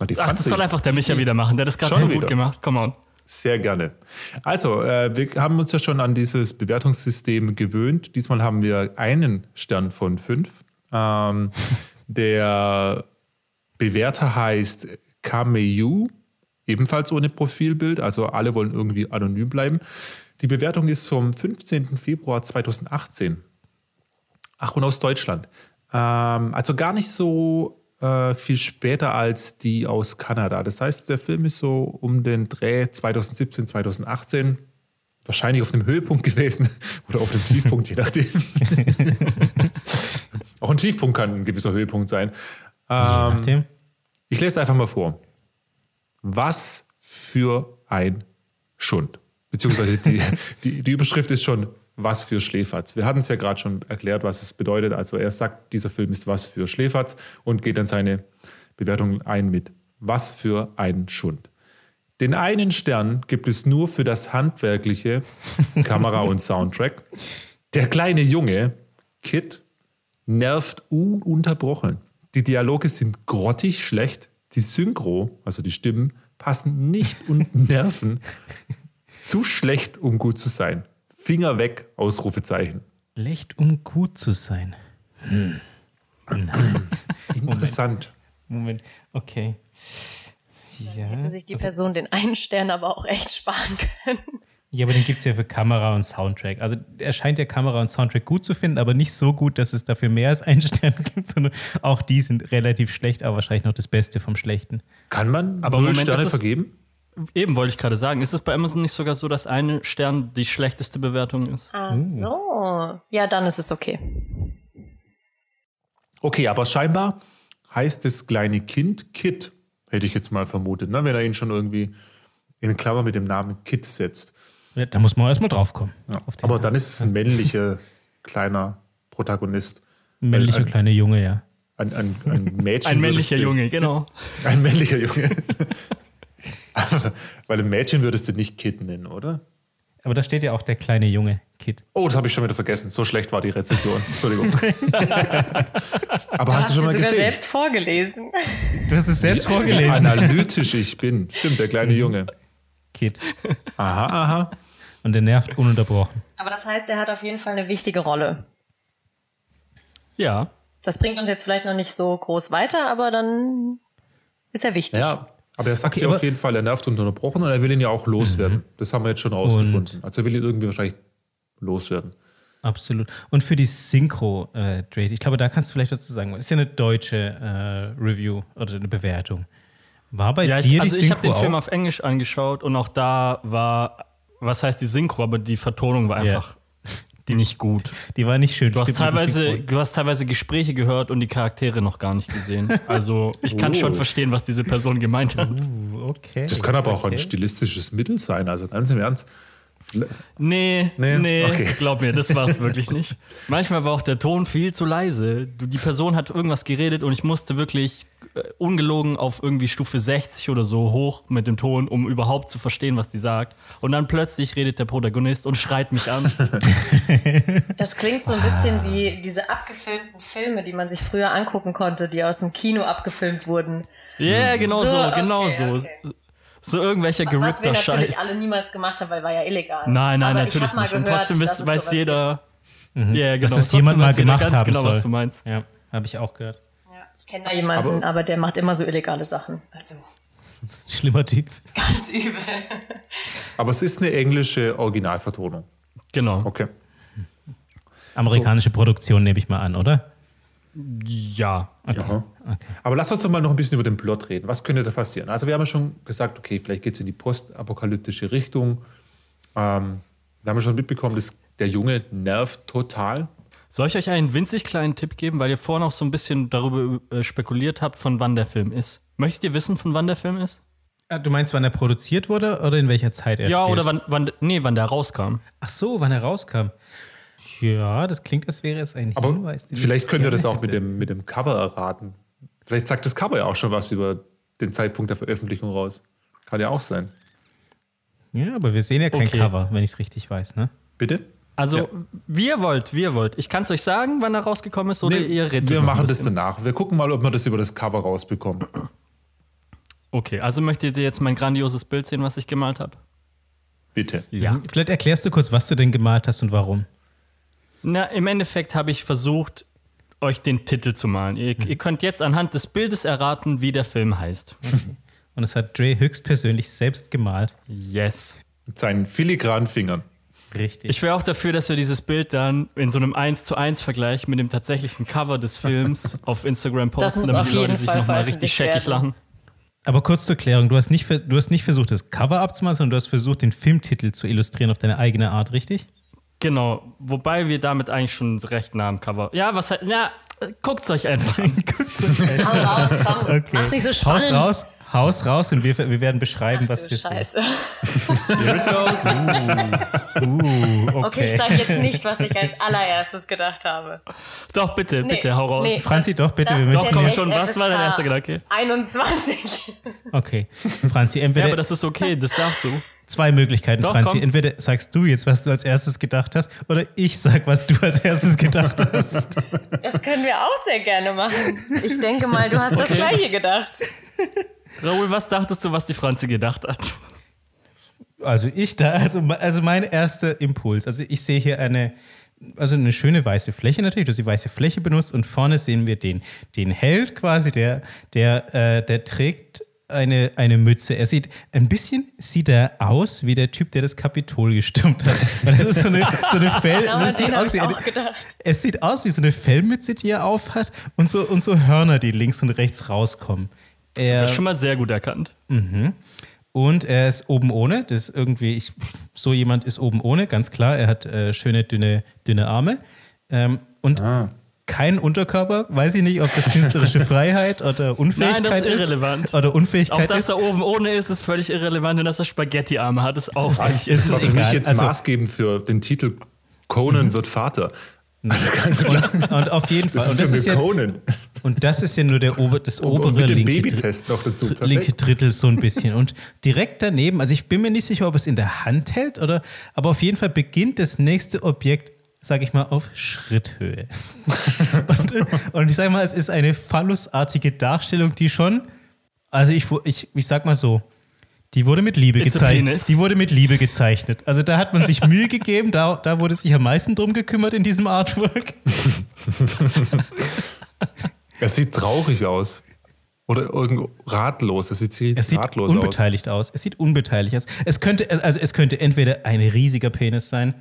Die Ach, das soll einfach der Micha wieder machen. Der hat das gerade so gut wieder. gemacht. Come on. Sehr gerne. Also, äh, wir haben uns ja schon an dieses Bewertungssystem gewöhnt. Diesmal haben wir einen Stern von fünf. Ähm, der Bewerter heißt Kameyu, ebenfalls ohne Profilbild. Also alle wollen irgendwie anonym bleiben. Die Bewertung ist vom 15. Februar 2018. Ach, und aus Deutschland. Ähm, also gar nicht so äh, viel später als die aus Kanada. Das heißt, der Film ist so um den Dreh 2017, 2018 wahrscheinlich auf einem Höhepunkt gewesen oder auf einem Tiefpunkt, je nachdem. Auch ein Tiefpunkt kann ein gewisser Höhepunkt sein. Ähm, ich lese einfach mal vor. Was für ein Schund. Beziehungsweise die, die, die Überschrift ist schon was für Schläferz. Wir hatten es ja gerade schon erklärt, was es bedeutet. Also er sagt, dieser Film ist was für Schläferz und geht dann seine Bewertung ein mit was für ein Schund. Den einen Stern gibt es nur für das handwerkliche Kamera und Soundtrack. Der kleine Junge, Kit, nervt ununterbrochen. Die Dialoge sind grottig schlecht. Die Synchro, also die Stimmen, passen nicht und nerven. Zu schlecht, um gut zu sein. Finger weg, Ausrufezeichen. Schlecht, um gut zu sein. Interessant. Moment, okay. Ja. Hätte sich die Person den einen Stern aber auch echt sparen können. ja, aber den gibt es ja für Kamera und Soundtrack. Also er scheint ja Kamera und Soundtrack gut zu finden, aber nicht so gut, dass es dafür mehr als einen Stern gibt, sondern auch die sind relativ schlecht, aber wahrscheinlich noch das Beste vom Schlechten. Kann man Aber null Moment, Sterne vergeben? Eben wollte ich gerade sagen, ist es bei Amazon nicht sogar so, dass ein Stern die schlechteste Bewertung ist? Ach so. Ja, dann ist es okay. Okay, aber scheinbar heißt das kleine Kind Kit, hätte ich jetzt mal vermutet, ne? wenn er ihn schon irgendwie in Klammer mit dem Namen Kit setzt. Ja, Da muss man erstmal drauf kommen. Ja. Aber dann ist es ein männlicher kleiner Protagonist. männlicher ein- kleiner Junge, ja. Ein, ein, ein Mädchen. Ein männlicher Junge, genau. Ein männlicher Junge. Aber, weil ein Mädchen würdest du nicht Kit nennen, oder? Aber da steht ja auch der kleine Junge, Kid. Oh, das habe ich schon wieder vergessen. So schlecht war die Rezension. Entschuldigung. Aber hast du schon mal sogar gesehen? selbst vorgelesen. Du hast es selbst Wie vorgelesen. analytisch ich bin. Stimmt, der kleine Junge. Kid. Aha, aha. Und der nervt ununterbrochen. Aber das heißt, er hat auf jeden Fall eine wichtige Rolle. Ja. Das bringt uns jetzt vielleicht noch nicht so groß weiter, aber dann Ist ja wichtig. Ja, aber er sagt Okay, ja auf jeden Fall, er nervt und unterbrochen und er will ihn ja auch loswerden. Das haben wir jetzt schon rausgefunden. Also er will ihn irgendwie wahrscheinlich loswerden. Absolut. Und für die Synchro, äh, ich glaube, da kannst du vielleicht was zu sagen. Ist ja eine deutsche äh, Review oder eine Bewertung. War bei Ja, dir ich, also die ich habe Synchro den Film auf Englisch angeschaut und auch da war, was heißt die Synchro, aber die Vertonung war Ja. Einfach nicht gut. Die war nicht schön. Du hast, teilweise, du hast teilweise Gespräche gehört und die Charaktere noch gar nicht gesehen. Also ich kann Oh. schon verstehen, was diese Person gemeint hat. Okay. Das kann aber auch okay. ein stilistisches Mittel sein, also ganz im Ernst. Nee, Nee? nee, Okay. glaub mir, das war es wirklich nicht. Manchmal war auch der Ton viel zu leise. Die Person hat irgendwas geredet und ich musste wirklich äh, ungelogen auf irgendwie Stufe 60 oder so hoch mit dem Ton, um überhaupt zu verstehen, was die sagt. Und dann plötzlich redet der Protagonist und schreit mich an. Das klingt so ein bisschen wie diese abgefilmten Filme, die man sich früher angucken konnte, die aus dem Kino abgefilmt wurden. Ja, yeah, genau so, So, okay, genau so. okay. So irgendwelcher Was wir gerippter natürlich Scheiß. alle niemals gemacht haben, weil war ja illegal. Nein, nein, Aber natürlich ich hab mal nicht. Und Gehört, trotzdem dass weiß, es weiß jeder. Ja, genau. Dass das Trotzdem jemand mal gemacht ganz haben genau, soll. was du meinst. Ja, habe ich auch gehört. Ja, ich kenne da jemanden, aber, der macht immer so illegale Sachen. Also Schlimmer Typ. ganz übel. Aber es ist eine englische Originalvertonung. Genau. Okay. Amerikanische Produktion nehme ich mal an, oder? Ja. Aha. Aber lass uns doch mal noch ein bisschen über den Plot reden. Was könnte da passieren? Also wir haben ja schon gesagt, okay, vielleicht geht es in die postapokalyptische Richtung. Ähm, wir haben ja schon mitbekommen, dass der Junge nervt total. Soll ich euch einen winzig kleinen Tipp geben, weil ihr vorhin auch so ein bisschen darüber äh, spekuliert habt, von wann der Film ist? Möchtet ihr wissen, von wann der Film ist? Ah, Du meinst, wann er produziert wurde oder in welcher Zeit er ja, spielt? oder wann, wann, nee, wann der rauskam. Ach so, wann er rauskam. Ja, das klingt, als wäre es ein Aber Hinweis. vielleicht ich könnt ihr das auch mit dem, mit dem Cover erraten. Vielleicht sagt das Cover ja auch schon was über den Zeitpunkt der Veröffentlichung raus. Kann ja auch sein. Ja, aber wir sehen ja kein Okay. Cover, wenn ich es richtig weiß, ne? Bitte? Also, Ja. wie ihr wollt, wie ihr wollt. Ich kann es euch sagen, wann er rausgekommen ist, oder Nee, ihr redet wir machen das danach. Wir gucken mal, ob wir das über das Cover rausbekommen. Okay, also möchtet ihr jetzt mein grandioses Bild sehen, was ich gemalt habe? Bitte. Ja. Vielleicht erklärst du kurz, was du denn gemalt hast und warum. Na, im Endeffekt habe ich versucht, euch den Titel zu malen. Ihr, ihr könnt jetzt anhand des Bildes erraten, wie der Film heißt. Und das hat Dre höchstpersönlich selbst gemalt. Yes. Mit seinen filigranen Fingern. Richtig. Ich wäre auch dafür, dass wir dieses Bild dann in so einem 1 zu 1 Vergleich mit dem tatsächlichen Cover des Films auf Instagram posten, damit die Leute sich nochmal richtig scheckig lachen. aber kurz zur Klärung, du hast, nicht, du hast nicht versucht, das Cover abzumachen, sondern du hast versucht, den Filmtitel zu illustrieren auf deine eigene Art, richtig? Genau, wobei wir damit eigentlich schon recht nah am Cover. Ja, was halt, ja, guckt's euch einfach an. Hau raus, komm. Mach's nicht so Haus spannend. raus, Haus raus und wir, wir werden beschreiben, Ach, was wir sehen. Scheiße. Here it goes. Uh, okay. Okay, ich sage jetzt nicht, was ich als allererstes gedacht habe. Doch, bitte, Nee, bitte, hau raus. nee, Franzi, doch, bitte, das wir möchten Doch, komm schon, was war dein erster Gedanke? 21. Okay. Franzi, Ja, entweder aber das ist okay, das darfst du. Zwei Möglichkeiten, Doch, Franzi. komm. Entweder sagst du jetzt, was du als erstes gedacht hast, oder ich sag, was du als erstes gedacht hast. Das können wir auch sehr gerne machen. Ich denke mal, du hast das Gleiche gedacht. Raoul, was dachtest du, was die Franzi gedacht hat? Also ich da, also, also mein erster Impuls. Also ich sehe hier eine, also eine schöne weiße Fläche natürlich, du hast die weiße Fläche benutzt und vorne sehen wir den, den Held quasi, der, der, äh, der trägt eine, eine Mütze. Er sieht, ein bisschen sieht er aus wie der Typ, der das Kapitol gestürmt hat. Weil das ist so eine, so eine Fell, Genau, es, sieht aus wie eine, es sieht aus wie so eine Fellmütze, die er aufhat und so, und so Hörner, die links und rechts rauskommen. Er, Das ist schon mal sehr gut erkannt. und er ist oben ohne. Das ist irgendwie, ich, so jemand ist oben ohne, ganz klar. Er hat äh, schöne, dünne, dünne Arme. Ähm, und kein Unterkörper. Weiß ich nicht, ob das künstlerische Freiheit oder Unfähigkeit Nein, das ist irrelevant. ist. Oder Auch Unfähigkeit dass ist. er oben ohne ist, ist völlig irrelevant und dass er Spaghetti-Arme hat, ist auch Was? ist war für mich jetzt Also- maßgebend für den Titel Conan wird Vater. Also ganz klar. Und auf jeden Fall. Das ist Und das für ist ja, Conan. und das ist ja nur der Ober, das obere Und mit dem linke, Babytest noch dazu. Dr- linke Perfekt. Drittel so ein bisschen. Und direkt daneben, also ich bin mir nicht sicher, ob es in der Hand hält oder, aber auf jeden Fall beginnt das nächste Objekt, sage ich mal, auf Schritthöhe. und, und ich sage mal, es ist eine phallusartige Darstellung, die schon, also ich, ich, ich sag mal so, die wurde mit Liebe It's gezeichnet. Die wurde mit Liebe gezeichnet. Also da hat man sich Mühe gegeben, da, da wurde sich am meisten drum gekümmert in diesem Artwork. Er sieht traurig aus. Oder irgendwo ratlos. Das sieht, sieht Es sieht ratlos aus. unbeteiligt aus. Es sieht unbeteiligt aus. Es könnte, also es könnte entweder ein riesiger Penis sein,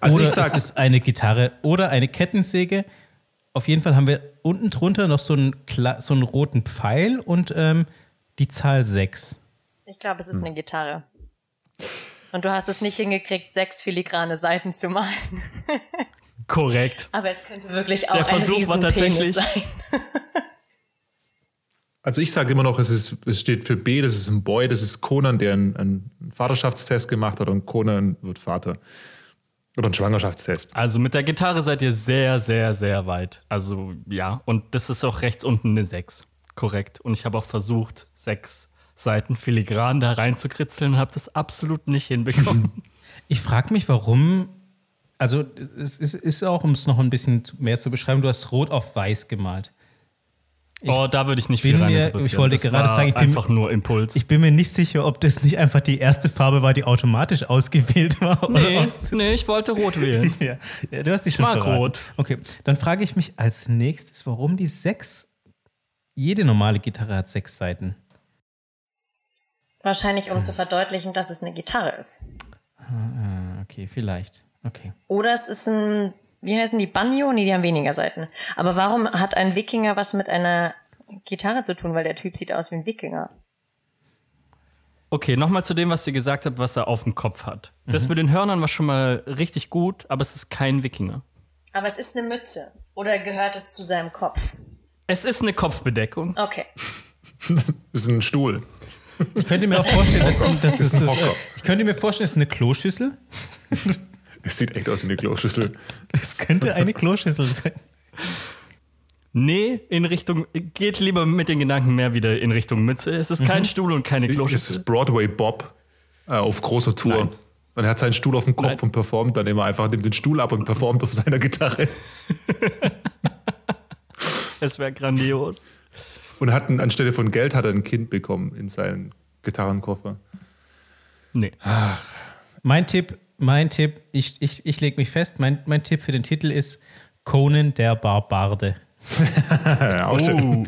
Also oder ich sag, es ist eine Gitarre oder eine Kettensäge. Auf jeden Fall haben wir unten drunter noch so einen, Kla- so einen roten Pfeil und ähm, die Zahl 6. Ich glaube, es ist eine Gitarre. Und du hast es nicht hingekriegt, sechs filigrane Seiten zu malen. Korrekt. Aber es könnte wirklich auch Der ein Versuch war Riesenpenis tatsächlich- sein. also ich sage immer noch, es, ist, es steht für B, das ist ein Boy, das ist Conan, der einen, einen Vaterschaftstest gemacht hat und Conan wird Vater. Oder einen Schwangerschaftstest. Also mit der Gitarre seid ihr sehr, sehr, sehr weit. Also ja, und das ist auch rechts unten eine 6. Korrekt. Und ich habe auch versucht, sechs Seiten filigran da reinzukritzeln und habe das absolut nicht hinbekommen. Ich frage mich, warum. Also, es ist, ist auch, um es noch ein bisschen mehr zu beschreiben, du hast rot auf weiß gemalt. Oh, da würde ich nicht viel mir- ich wollte Das gerade war sagen, ich bin- einfach nur Impuls. Ich bin mir nicht sicher, ob das nicht einfach die erste Farbe war, die automatisch ausgewählt war. oder nee, nee, ich wollte rot wählen. Ja, ja, du hast dich schon mag verraten. rot. Okay, dann frage ich mich als nächstes, warum die sechs. Jede normale Gitarre hat sechs Seiten. Wahrscheinlich, um zu verdeutlichen, dass es eine Gitarre ist. Ah, okay, vielleicht. Okay. Oder es ist ein, wie heißen die, Banjo? Nee, die haben weniger Seiten. Aber warum hat ein Wikinger was mit einer Gitarre zu tun? Weil der Typ sieht aus wie ein Wikinger. Okay, nochmal zu dem, was ihr gesagt habt, was er auf dem Kopf hat. Mhm. Das mit den Hörnern war schon mal richtig gut, aber es ist kein Wikinger. Aber es ist eine Mütze. Oder gehört es zu seinem Kopf? Es ist eine Kopfbedeckung. Okay. Das ist ein Stuhl. Ich könnte mir auch vorstellen, dass, dass Ist es, ein das, ich könnte mir vorstellen, es ist eine Kloschüssel. Es sieht echt aus wie eine Kloschüssel. Es könnte eine Kloschüssel sein. Nee, in Richtung, geht lieber mit den Gedanken mehr wieder in Richtung Mütze. Es ist Mhm. kein Stuhl und keine Es Kloschüssel. ist Broadway Bob äh, auf großer Tour. Nein. Und er hat seinen Stuhl auf dem Kopf Nein. und performt dann immer einfach, nimmt den Stuhl ab und performt auf seiner Gitarre. Es wäre grandios. Und hat ein, anstelle von Geld hat er ein Kind bekommen in seinen Gitarrenkoffer. Nee. Mein Tipp, mein Tipp, ich, ich, ich lege mich fest, mein, mein Tipp für den Titel ist Conan der Barbarde. Auch schön.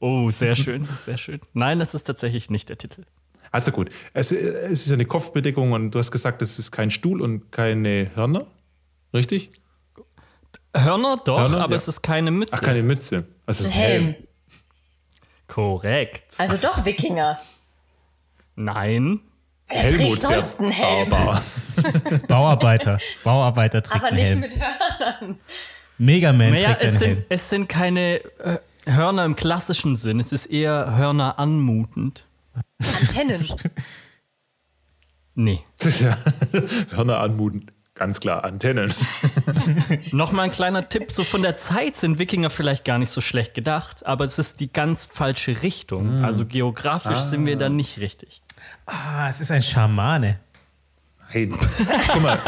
Oh. oh, sehr schön, sehr schön. Nein, das ist tatsächlich nicht der Titel. Also gut, es, es ist eine Kopfbedeckung und du hast gesagt, es ist kein Stuhl und keine Hörner. Richtig? Hörner doch, Hörner, aber ja. es ist keine Mütze. Ach, keine Mütze. Also es ist Ein Helm. Korrekt. Also doch Wikinger. Nein. Wer Helmut, trägt sonst einen Helm? Barbar. Bauarbeiter. Bauarbeiter trägt Aber einen nicht Helm. mit Hörnern. Megaman Naja, trägt es einen sind, Helm. es sind keine äh, Hörner im klassischen Sinn. Es ist eher Hörner anmutend. Antennen. Nee. Ja. Hörner anmutend. Ganz klar, Antennen. Nochmal ein kleiner Tipp: So von der Zeit sind Wikinger vielleicht gar nicht so schlecht gedacht, aber es ist die ganz falsche Richtung. Also geografisch sind wir da nicht richtig. Ah, es ist ein Schamane. Nein. Guck mal,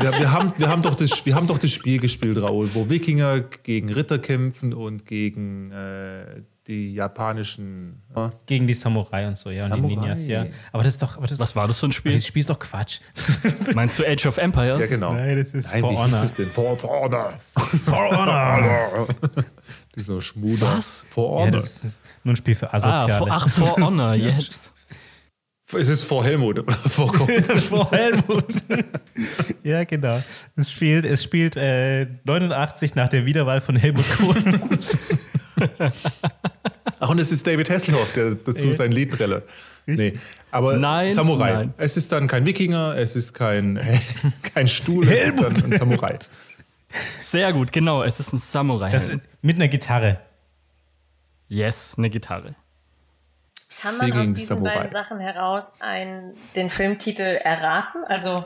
wir, wir, haben, wir, haben doch das, wir haben doch das Spiel gespielt, Raoul, wo Wikinger gegen Ritter kämpfen und gegen äh, die japanischen. Ja? Gegen die Samurai und so, ja, und die Samurai. Ninjas, ja. Aber das ist doch, aber das, Was war das für ein Spiel? dieses Spiel ist doch Quatsch. Meinst du Age of Empires? Ja, genau. Nein, das ist Nein, For wie Honor. hieß es denn? For, for Honor. For Honor. Dieser Schmuder. Was? For Ja, Honor. das ist nur ein Spiel für Ah, Asoziale. for, ach, For Honor, jetzt. Es ist vor Helmut. vor vor Helmut. ja, genau. Es spielt, es spielt äh, 89 nach der Wiederwahl von Helmut Kohl. Ach, und es ist David Hasselhoff, der dazu sein Lied trällert. Nee, aber Nein, Samurai. nein. Es ist dann kein Wikinger, es ist kein, kein Stuhl, es ist dann ein Samurai. Sehr gut, genau. Es ist ein Samurai. Das, mit einer Gitarre. yes, eine Gitarre. Kann man aus diesen Samurai. beiden Sachen heraus ein, den Filmtitel erraten? Also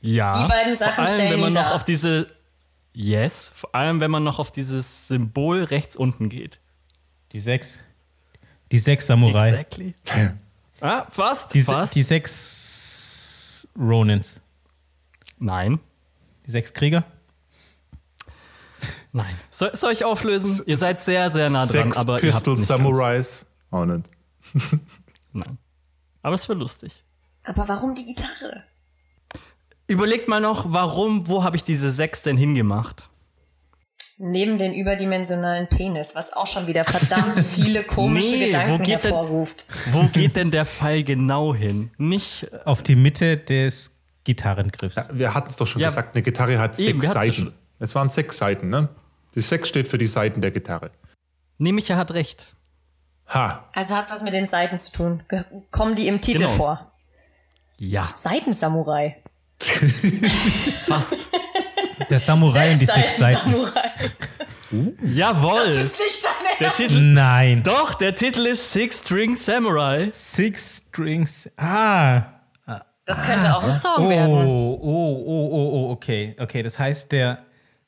Ja. Die beiden Sachen vor allem, stellen wenn man ihn noch dar. auf diese. Yes, vor allem, wenn man noch auf dieses Symbol rechts unten geht. Die sechs. Die sechs Samurai. Exactly. ah, fast. Die, fast. die sechs Ronins. Nein. Die sechs Krieger. Nein. Soll, soll ich auflösen? Ihr seid sehr, sehr nah dran, Sex aber ihr Pistol nicht Samurais. Auch nicht. Ganz. Nein. Aber es wäre lustig. Aber warum die Gitarre? Überlegt mal noch, warum, wo habe ich diese sechs denn hingemacht? Neben den überdimensionalen Penis, was auch schon wieder verdammt viele komische Nee, wo Gedanken geht denn- hervorruft. Wo geht denn der Pfeil genau hin? Nicht. Auf die Mitte des Gitarrengriffs. Wir hatten es doch schon Ja. gesagt, eine Gitarre hat Eben, sechs ja Seiten. Es waren sechs Seiten, ne? Die sechs steht für die Seiten der Gitarre. Nee, Micha hat recht. Ha, Also hat's was mit den Seiten zu tun. Ge- Kommen die im Titel Genau. vor? Ja, Seitensamurai. fast. Der Samurai und die sechs Seiten. Seitensamurai. Jawohl. Ist nicht deine Der Titel. Nein. Doch, der Titel ist Six String Samurai. Six Strings. Ah. Das könnte auch ein Song Oh, werden. oh, oh, oh, oh, okay. Okay, das heißt, der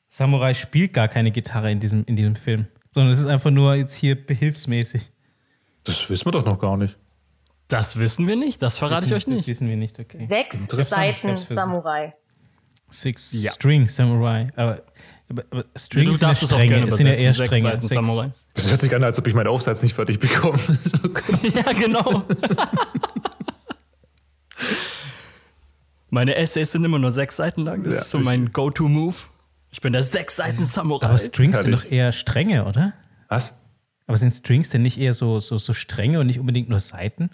Samurai spielt gar keine Gitarre in diesem, in diesem Film. Sondern es ist einfach nur jetzt hier behilfsmäßig. Das wissen wir doch noch gar nicht. Das wissen wir nicht, das verrate ich euch Das nicht. wissen wir nicht, okay. Sechs. Seiten. Samurai. Six Ja. String Samurai. Aber, aber, aber sind ja darfst es auch Stränge. gerne Es sind ja eher Sechs Stränge. Seiten Sechs- Samurais. Das hört sich an, als ob ich meinen Aufsatz nicht fertig bekomme. So. Ja, genau. Meine Essays sind immer nur sechs Seiten lang. Das Ja, ist so mein Go-To-Move. Ich bin der sechs Seiten Samurai. aber Strings sind Herrlich. doch eher Stränge, oder? Was? Aber sind Strings denn nicht eher so, so, so Stränge und nicht unbedingt nur Seiten?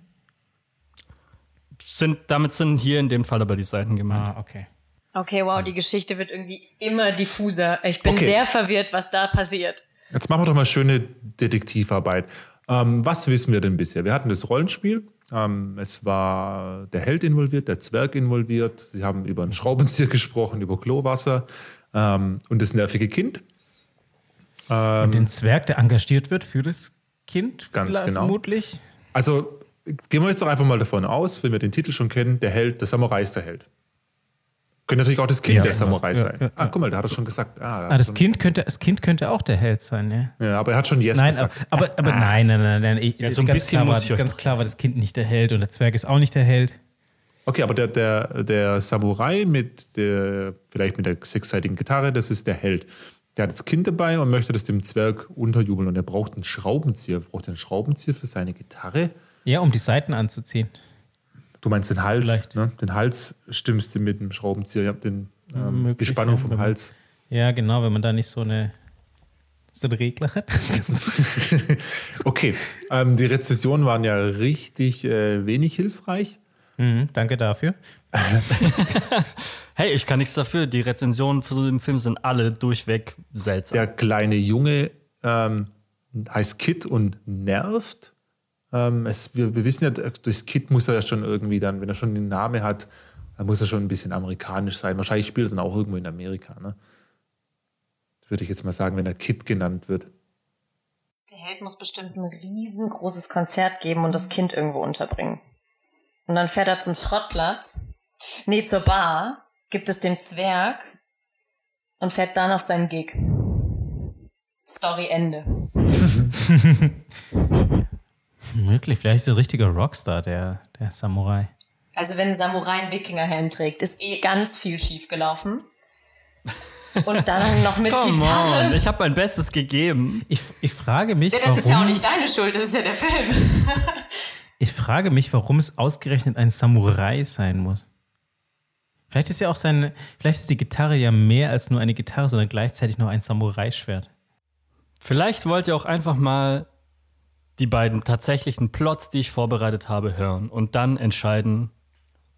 sind, damit sind hier in dem Fall aber die Seiten gemeint. Ah, okay. Okay, wow, die Geschichte wird irgendwie immer diffuser. Ich bin Okay. sehr verwirrt, was da passiert. Jetzt machen wir doch mal schöne Detektivarbeit. Ähm, was wissen wir denn bisher? Wir hatten das Rollenspiel. Ähm, es war der Held involviert, der Zwerg involviert. Sie haben über einen Schraubenzieher gesprochen, über Klowasser ähm, und das nervige Kind. Und den Zwerg, der engagiert wird für das Kind, Ganz genau. vermutlich. Also gehen wir jetzt doch einfach mal davon aus, wenn wir den Titel schon kennen, der Held, der Samurai ist der Held. Könnte natürlich auch das Kind Ja, der Samurai ja, sein. ja, ah, guck mal, der hat es schon gesagt. Ah, Ah, das kind, könnte, das kind könnte auch der Held sein, ja. Ja, aber er hat schon Yes Nein, gesagt. aber, aber, aber nein, nein, nein, nein. Ich, Ja, so ein ganz bisschen klar muss ich Ganz klar war das Kind nicht der Held und der Zwerg ist auch nicht der Held. Okay, aber der, der, der Samurai mit der, vielleicht mit der sechsseitigen Gitarre, das ist der Held. Der hat das Kind dabei und möchte das dem Zwerg unterjubeln und er braucht einen Schraubenzieher. Braucht er einen Schraubenzieher für seine Gitarre? Ja, um die Seiten anzuziehen. Du meinst den Hals, ne? Den Hals stimmst du mit dem Schraubenzieher. Habt den, ähm, die Spannung ja, vom man- Hals. Ja, genau, wenn man da nicht so eine so einen Regler hat. Okay, ähm, die Rezessionen waren ja richtig äh, wenig hilfreich. mhm, danke dafür. Hey, ich kann nichts dafür. Die Rezensionen für den Film sind alle durchweg seltsam. Der kleine Junge ähm, heißt Kid und nervt. Ähm, es, wir, wir wissen ja, durchs Kid muss er ja schon irgendwie dann, wenn er schon den Namen hat, dann muss er schon ein bisschen amerikanisch sein. Wahrscheinlich spielt er dann auch irgendwo in Amerika. Ne? Würde ich jetzt mal sagen, wenn er Kid genannt wird. Der Held muss bestimmt ein riesengroßes Konzert geben und das Kind irgendwo unterbringen. Und dann fährt er zum Schrottplatz, nee, zur Bar, gibt es dem Zwerg und fährt dann auf seinen Gig. Story Ende. Möglich, vielleicht ist er ein richtiger Rockstar, der, der Samurai. Also wenn ein Samurai einen Wikingerhelm trägt, ist eh ganz viel schief gelaufen. Und dann noch mit Come Gitarre. on, ich habe mein Bestes gegeben. Ich, ich frage mich, Ja, das warum, ist ja auch nicht deine Schuld, das ist ja der Film. ich frage mich, warum es ausgerechnet ein Samurai sein muss. Vielleicht ist ja auch seine, vielleicht ist die Gitarre ja mehr als nur eine Gitarre, sondern gleichzeitig noch ein Samurai-Schwert. Vielleicht wollt ihr auch einfach mal die beiden tatsächlichen Plots, die ich vorbereitet habe, hören und dann entscheiden,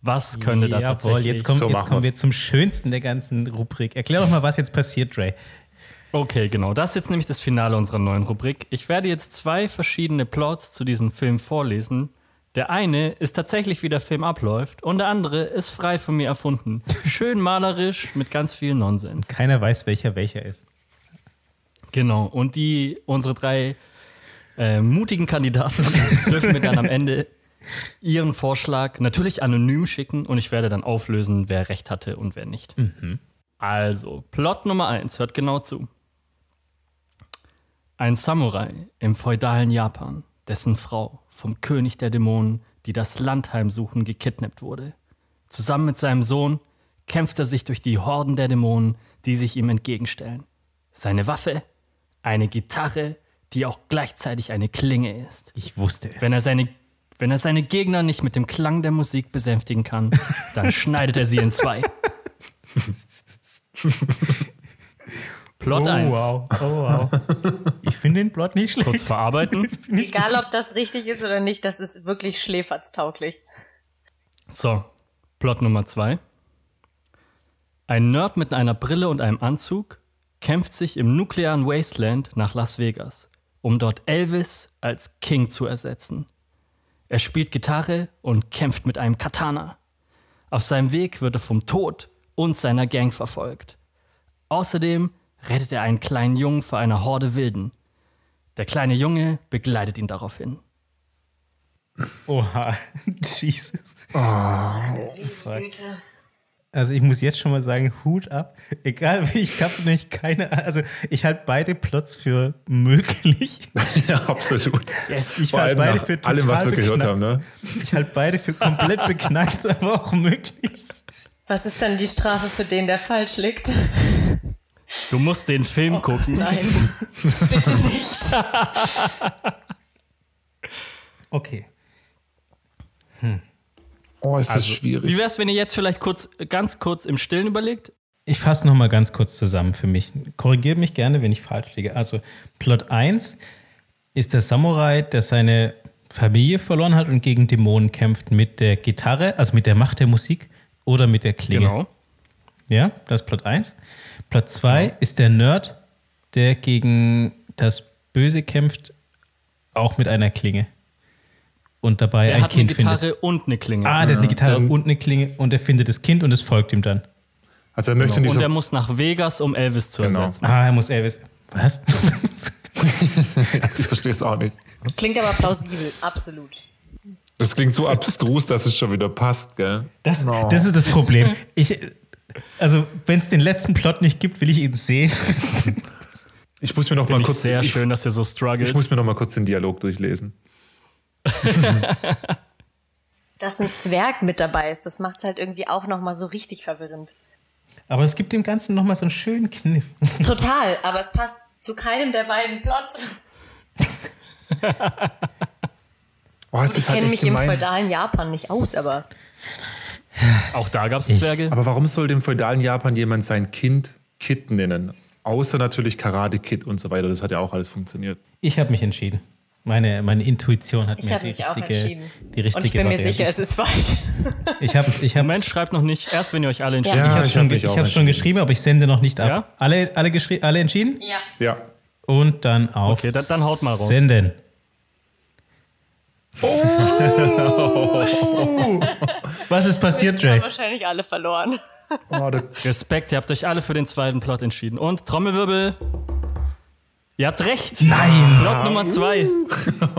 was könnte da Jawohl, tatsächlich. jetzt kommen, So jetzt machen kommen wir zum schönsten der ganzen Rubrik. Erklär doch mal, was jetzt passiert, Dre. Okay, genau. Das ist jetzt nämlich das Finale unserer neuen Rubrik. Ich werde jetzt zwei verschiedene Plots zu diesem Film vorlesen. Der eine ist tatsächlich, wie der Film abläuft, und der andere ist frei von mir erfunden. Schön malerisch mit ganz viel Nonsens. Keiner weiß, welcher welcher ist. Genau. Und die, unsere drei äh, mutigen Kandidaten dürfen mir dann am Ende ihren Vorschlag natürlich anonym schicken und ich werde dann auflösen, wer recht hatte und wer nicht. Also, Plot Nummer eins, hört genau zu. Ein Samurai im feudalen Japan, dessen Frau vom König der Dämonen, die das Land heimsuchen, gekidnappt wurde. Zusammen mit seinem Sohn kämpft er sich durch die Horden der Dämonen, die sich ihm entgegenstellen. Seine Waffe? Eine Gitarre, die auch gleichzeitig eine Klinge ist. Ich wusste es. Wenn er seine, wenn er seine Gegner nicht mit dem Klang der Musik besänftigen kann, dann schneidet er sie in zwei. Plot 1. wow. Oh, wow. Ich finde den Plot nicht schlecht. Kurz verarbeiten. Egal, ob das richtig ist oder nicht, das ist wirklich schläferztauglich. So, Plot Nummer 2. Ein Nerd mit einer Brille und einem Anzug kämpft sich im nuklearen Wasteland nach Las Vegas, um dort Elvis als King zu ersetzen. Er spielt Gitarre und kämpft mit einem Katana. Auf seinem Weg wird er vom Tod und seiner Gang verfolgt. Außerdem rettet er einen kleinen Jungen vor einer Horde Wilden. Der kleine Junge begleitet ihn daraufhin. Oha. Jesus. Güte. Also ich muss jetzt schon mal sagen, Hut ab. Egal, ich habe nicht keine Also ich halte beide Plots für möglich. ja, absolut. Ich Vor halte beide für allem, was wir total gehört beknackt. haben, ne? Ich halte beide für komplett beknackt, aber auch möglich. Was ist dann die Strafe für den, der falsch liegt? Du musst den Film gucken. Nein, bitte nicht. Okay. Oh, ist das Also, schwierig. Wie wär's, wenn ihr jetzt vielleicht kurz, ganz kurz im Stillen überlegt? Ich fasse nochmal ganz kurz zusammen für mich. Korrigiert mich gerne, wenn ich falsch liege. Also Plot 1 ist der Samurai, der seine Familie verloren hat und gegen Dämonen kämpft mit der Gitarre, also mit der Macht der Musik oder mit der Klinge. Genau. Ja, das ist Plot 1. Plot 2 ist der Nerd, der gegen das Böse kämpft, auch mit einer Klinge. Und dabei Er ein hat eine Kind findet. Gitarre und eine Klinge. Ah, der hat eine Gitarre und eine Klinge und er findet das Kind und es folgt ihm dann. Also er möchte in und er muss nach Vegas, um Elvis zu Genau. ersetzen. Ah, er muss Elvis. Was? Ich verstehe es auch nicht. Klingt aber plausibel, absolut. Das klingt so abstrus, dass es schon wieder passt, gell? Das, No. das ist das Problem. Ich, also, wenn es den letzten Plot nicht gibt, will ich ihn sehen. Ich muss mir noch mal Finde ich kurz sehr ich, schön, dass ihr so struggelt. ich muss mir noch mal kurz den Dialog durchlesen. Dass ein Zwerg mit dabei ist, das macht es halt irgendwie auch nochmal so richtig verwirrend. Aber es gibt dem Ganzen nochmal so einen schönen Kniff. Total, aber es passt zu keinem der beiden Plots. Oh, es Ich halt kenne mich im gemein. feudalen Japan nicht aus, aber Auch da gab es Zwerge. Aber warum soll im feudalen Japan jemand sein Kind Kid nennen? Außer natürlich Karate Kid und so weiter. Das hat ja auch alles funktioniert. Ich habe mich entschieden. Meine, meine Intuition hat ich mir habe die mich auch richtige, entschieden. die richtige Und ich bin mir Variante. sicher, es ist falsch. Ich habe ich hab, Moment, schreibt noch nicht. Erst wenn ihr euch alle entschieden Ja. ich Ja, hab ich schon, hab ge- mich ich hab schon geschrieben, aber ich sende noch nicht ab. Ja? Alle, alle, alle entschieden? Ja. Ja. Und dann auf Okay, dann- dann haut mal raus. Senden. Was ist passiert, Wir haben wahrscheinlich alle verloren. Oh, Respekt, ihr habt euch alle für den zweiten Plot entschieden. Und Trommelwirbel. Ihr habt recht. Nein. Plot Nummer zwei.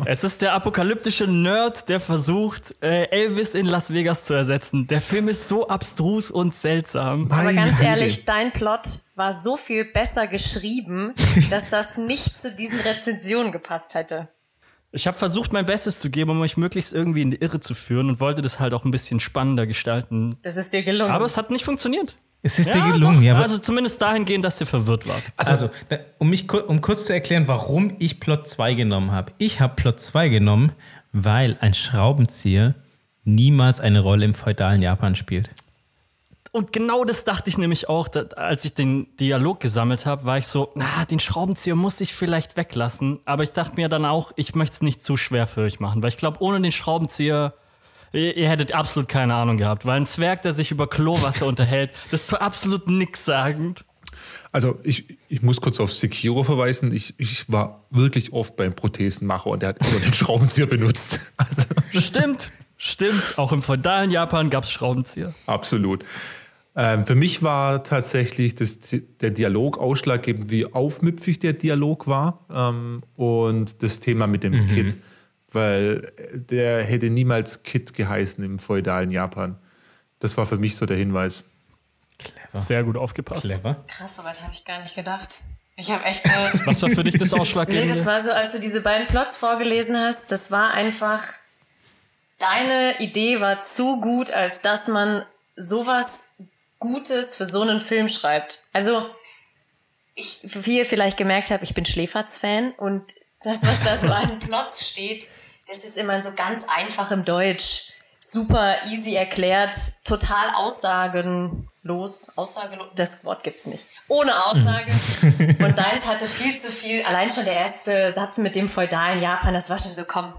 es ist der apokalyptische Nerd, der versucht, äh, Elvis in Las Vegas zu ersetzen. Der Film ist so abstrus und seltsam. Aber ganz ehrlich, dein Plot war so viel besser geschrieben, dass das nicht zu diesen Rezensionen gepasst hätte. Ich habe versucht, mein Bestes zu geben, um euch möglichst irgendwie in die Irre zu führen und wollte das halt auch ein bisschen spannender gestalten. Das ist dir gelungen. Aber es hat nicht funktioniert. Es ist Ja, dir gelungen, doch. ja, also zumindest dahingehend, dass ihr verwirrt wart. Also, da, um, mich, um kurz zu erklären, warum ich Plot 2 genommen habe. Ich habe Plot 2 genommen, weil ein Schraubenzieher niemals eine Rolle im feudalen Japan spielt. Und genau das dachte ich nämlich auch, als ich den Dialog gesammelt habe, war ich so, na, den Schraubenzieher muss ich vielleicht weglassen. Aber ich dachte mir dann auch, ich möchte es nicht zu schwer für euch machen, weil ich glaube, ohne den Schraubenzieher, ihr, ihr hättet absolut keine Ahnung gehabt. Weil ein Zwerg, der sich über Klowasser unterhält, das ist so absolut nichtssagend. also ich, ich muss kurz auf Sekiro verweisen. Ich, ich war wirklich oft beim Prothesenmacher und der hat immer den Schraubenzieher benutzt. Also Stimmt, stimmt. Auch im feudalen Japan gab es Schraubenzieher. absolut. Ähm, für mich war tatsächlich das, der Dialog ausschlaggebend, wie aufmüpfig der Dialog war ähm, und das Thema mit dem Kid. Weil der hätte niemals Kid geheißen im feudalen Japan. Das war für mich so der Hinweis. Sehr gut aufgepasst. Clever. Krass, soweit habe ich gar nicht gedacht. Ich habe echt. Äh, Was war für dich das nee, Ausschlaggebende? das war so, als du diese beiden Plots vorgelesen hast, das war einfach. Deine Idee war zu gut, als dass man sowas Gutes für so einen Film schreibt. Also, ich, wie ihr vielleicht gemerkt habt, ich bin Schläferz-Fan und das, was da so an Plots steht, das ist immer in so ganz einfachem Deutsch. super easy erklärt, total aussagenlos, aussagelos, das Wort gibt's nicht, ohne Aussage. Und deins hatte viel zu viel, allein schon der erste Satz mit dem feudalen Japan, das war schon so, komm,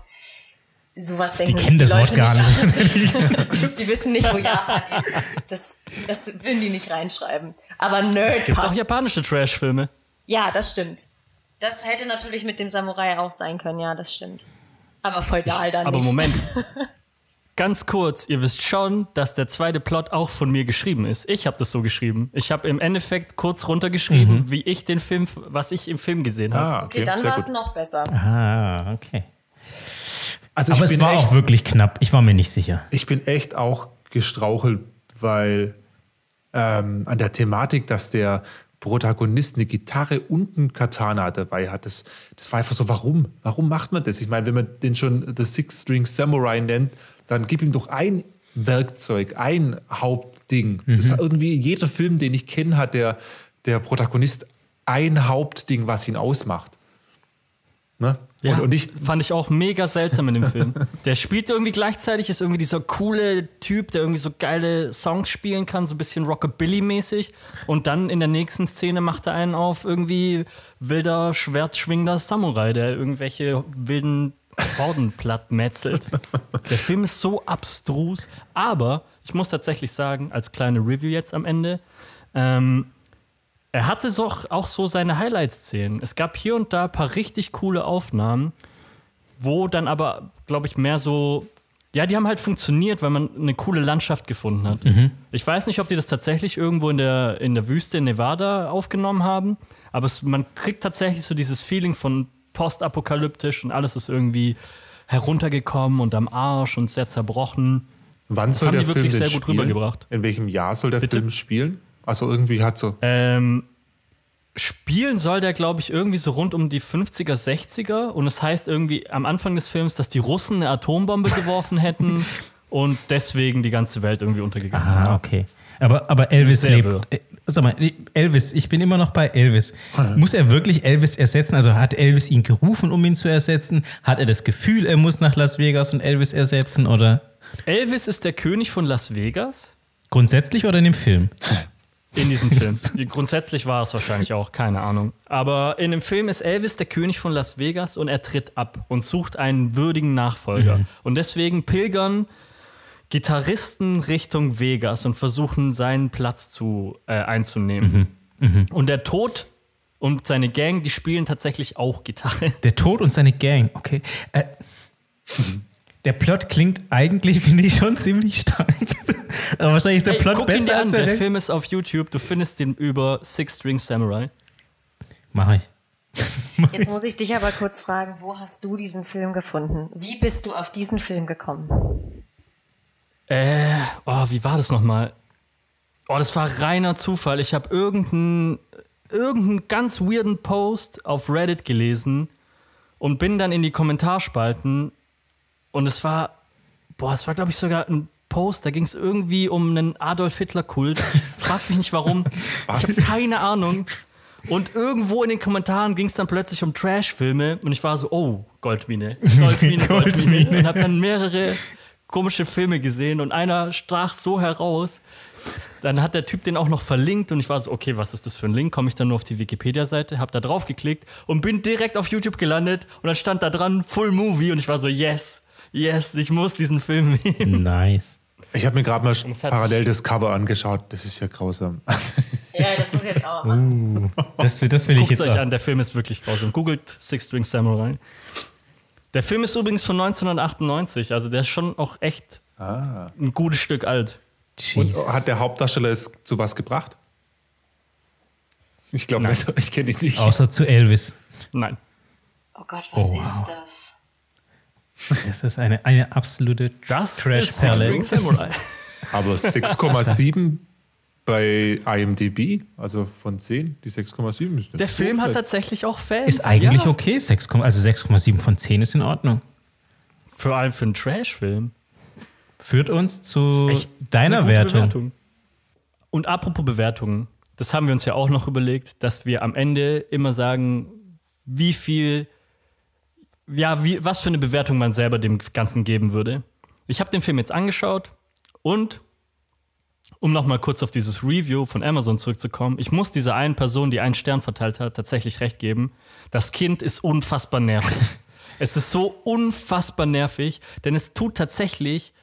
sowas denken kennen sich das Wort gar nicht. die wissen nicht, wo Japan ist. Das, das würden die nicht reinschreiben. Aber Nerd Es gibt passt. auch japanische Trash-Filme. Ja, das stimmt. Das hätte natürlich mit dem Samurai auch sein können, ja, das stimmt. Aber feudal dann Aber nicht. Moment. Ganz kurz, ihr wisst schon, dass der zweite Plot auch von mir geschrieben ist. Ich habe das so geschrieben. Ich habe im Endeffekt kurz runtergeschrieben, wie ich den Film, was ich im Film gesehen habe. Ah, Okay, dann sehr war es noch besser. Ah, okay. Also Aber ich es war echt, auch wirklich knapp. Ich war mir nicht sicher. Ich bin echt auch gestrauchelt, weil ähm, an der Thematik, dass der Protagonist eine Gitarre und ein Katana dabei hat, das, das war einfach so, warum? Warum macht man das? Ich meine, wenn man den schon The Six String Samurai nennt, dann gib ihm doch ein Werkzeug, ein Hauptding. Das hat irgendwie jeder Film, den ich kenne, hat der, der Protagonist ein Hauptding, was ihn ausmacht. Ne? Ja, und, und nicht, fand ich auch mega seltsam in dem Film. Der spielt irgendwie gleichzeitig, ist irgendwie dieser coole Typ, der irgendwie so geile Songs spielen kann, so ein bisschen Rockabilly-mäßig. Und dann in der nächsten Szene macht er einen auf irgendwie wilder, schwertschwingender Samurai, der irgendwelche wilden Horden platt metzelt. Der Film ist so abstrus, aber ich muss tatsächlich sagen, als kleine Review jetzt am Ende, ähm, er hatte so, auch so seine Highlight-Szenen. Es gab hier und da ein paar richtig coole Aufnahmen, wo dann aber, glaube ich, mehr so. Ja, die haben halt funktioniert, weil man eine coole Landschaft gefunden hat. Ich weiß nicht, ob die das tatsächlich irgendwo in der, in der Wüste in Nevada aufgenommen haben, aber es, man kriegt tatsächlich so dieses Feeling von postapokalyptisch und alles ist irgendwie heruntergekommen und am Arsch und sehr zerbrochen. wann soll haben der Film denn sehr gut spielen? rübergebracht. In welchem Jahr soll der Bitte? Film spielen? Also irgendwie hat so. Ähm, spielen soll der, glaube ich, irgendwie so rund um die 50er, 60er. Und es heißt irgendwie am Anfang des Films, dass die Russen eine Atombombe geworfen hätten und deswegen die ganze Welt irgendwie untergegangen ist. Ah, okay. Aber, aber Elvis Sehr lebt. wirr. äh, Sag mal, Elvis, ich bin immer noch bei Elvis. Muss er wirklich Elvis ersetzen? Also hat Elvis ihn gerufen, um ihn zu ersetzen? Hat er das Gefühl, er muss nach Las Vegas und Elvis ersetzen? Oder Elvis ist der König von Las Vegas grundsätzlich oder in dem Film? in diesem Film. Grundsätzlich war es wahrscheinlich auch, keine Ahnung. Aber in dem Film ist Elvis der König von Las Vegas und er tritt ab und sucht einen würdigen Nachfolger. Und deswegen pilgern Gitarristen Richtung Vegas und versuchen seinen Platz zu, äh, einzunehmen. Und der Tod und seine Gang, die spielen tatsächlich auch Gitarre. Der Tod und seine Gang, okay. Äh, der Plot klingt eigentlich, finde ich, schon ziemlich stark. Aber wahrscheinlich ist der Hey, Plot guck ihn besser dir als an, der, der. Film ist auf YouTube, du findest den über Six String Samurai. Mach ich. Jetzt muss ich dich aber kurz fragen, wo hast du diesen Film gefunden? Wie bist du auf diesen Film gekommen? Äh, oh, wie war das nochmal? Oh, das war reiner Zufall. Ich habe irgendeinen irgendeinen ganz weirden Post auf Reddit gelesen und bin dann in die Kommentarspalten und es war, boah, es war glaube ich sogar ein Post, da ging es irgendwie um einen Adolf Hitler Kult. Frag mich nicht warum. Ich habe keine Ahnung. Und irgendwo in den Kommentaren ging es dann plötzlich um Trash-Filme und ich war so, oh, Goldmine, Goldmine, Goldmine. Und habe dann mehrere komische Filme gesehen und einer stach so heraus. Dann hat der Typ den auch noch verlinkt und ich war so, okay, was ist das für ein Link? Komme ich dann nur auf die Wikipedia-Seite, habe da drauf geklickt und bin direkt auf YouTube gelandet und dann stand da dran Full Movie und ich war so, yes, yes, ich muss diesen Film nehmen. Nice. Ich habe mir gerade mal parallel das Cover angeschaut. Das ist ja grausam. Ja, das muss ich jetzt auch machen. Das, das will ich Guckt jetzt euch auch. an, der Film ist wirklich grausam. Googelt Six String Samurai. Der Film ist übrigens von 1998, also der ist schon auch echt ein gutes Stück alt. Und Jesus. hat der Hauptdarsteller es zu was gebracht? Ich glaube nicht. Ich kenne ihn nicht. Außer zu Elvis. Nein. Oh Gott, was ist das? Das ist eine, eine absolute Das Trash-Perle. Aber 6,7 bei IMDb, also von 10, die 6,7 ist Der Film hat tatsächlich auch Fans. Ist eigentlich ja. okay. 6, also 6,7 von 10 ist in Ordnung. Vor allem für einen Trash-Film. Führt uns zu deiner Wertung. Bewertung. Und apropos Bewertungen, das haben wir uns ja auch noch überlegt, dass wir am Ende immer sagen, wie viel, ja, wie, was für eine Bewertung man selber dem Ganzen geben würde. Ich habe den Film jetzt angeschaut und um nochmal kurz auf dieses Review von Amazon zurückzukommen, ich muss dieser einen Person, die einen Stern verteilt hat, tatsächlich recht geben. Das Kind ist unfassbar nervig. es ist so unfassbar nervig, denn es tut tatsächlich,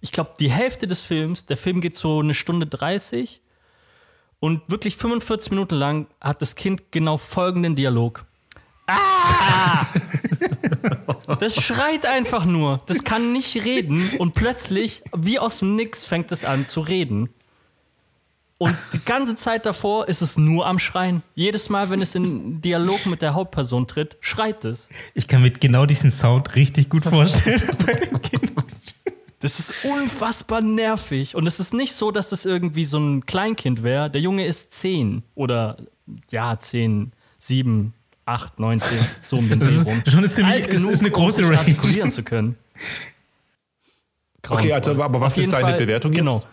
ich glaube, die Hälfte des Films, der Film geht so eine Stunde 30 und wirklich 45 Minuten lang hat das Kind genau folgenden Dialog. Ah! Das schreit einfach nur. Das kann nicht reden. Und plötzlich, wie aus dem Nix, fängt es an zu reden. Und die ganze Zeit davor ist es nur am Schreien. Jedes Mal, wenn es in Dialog mit der Hauptperson tritt, schreit es. Ich kann mir genau diesen Sound richtig gut vorstellen. Das ist unfassbar nervig. Und es ist nicht so, dass das irgendwie so ein Kleinkind wäre. Der Junge ist zehn oder ja, zehn, sieben, 8, 19, so um den Dreh rum. Schon eine ziemlich, Alt ist, genug, ist eine große um Range. artikulieren zu können. Okay, also, Grauenvoll. aber was Auf ist deine Fall- Bewertung Genau. jetzt?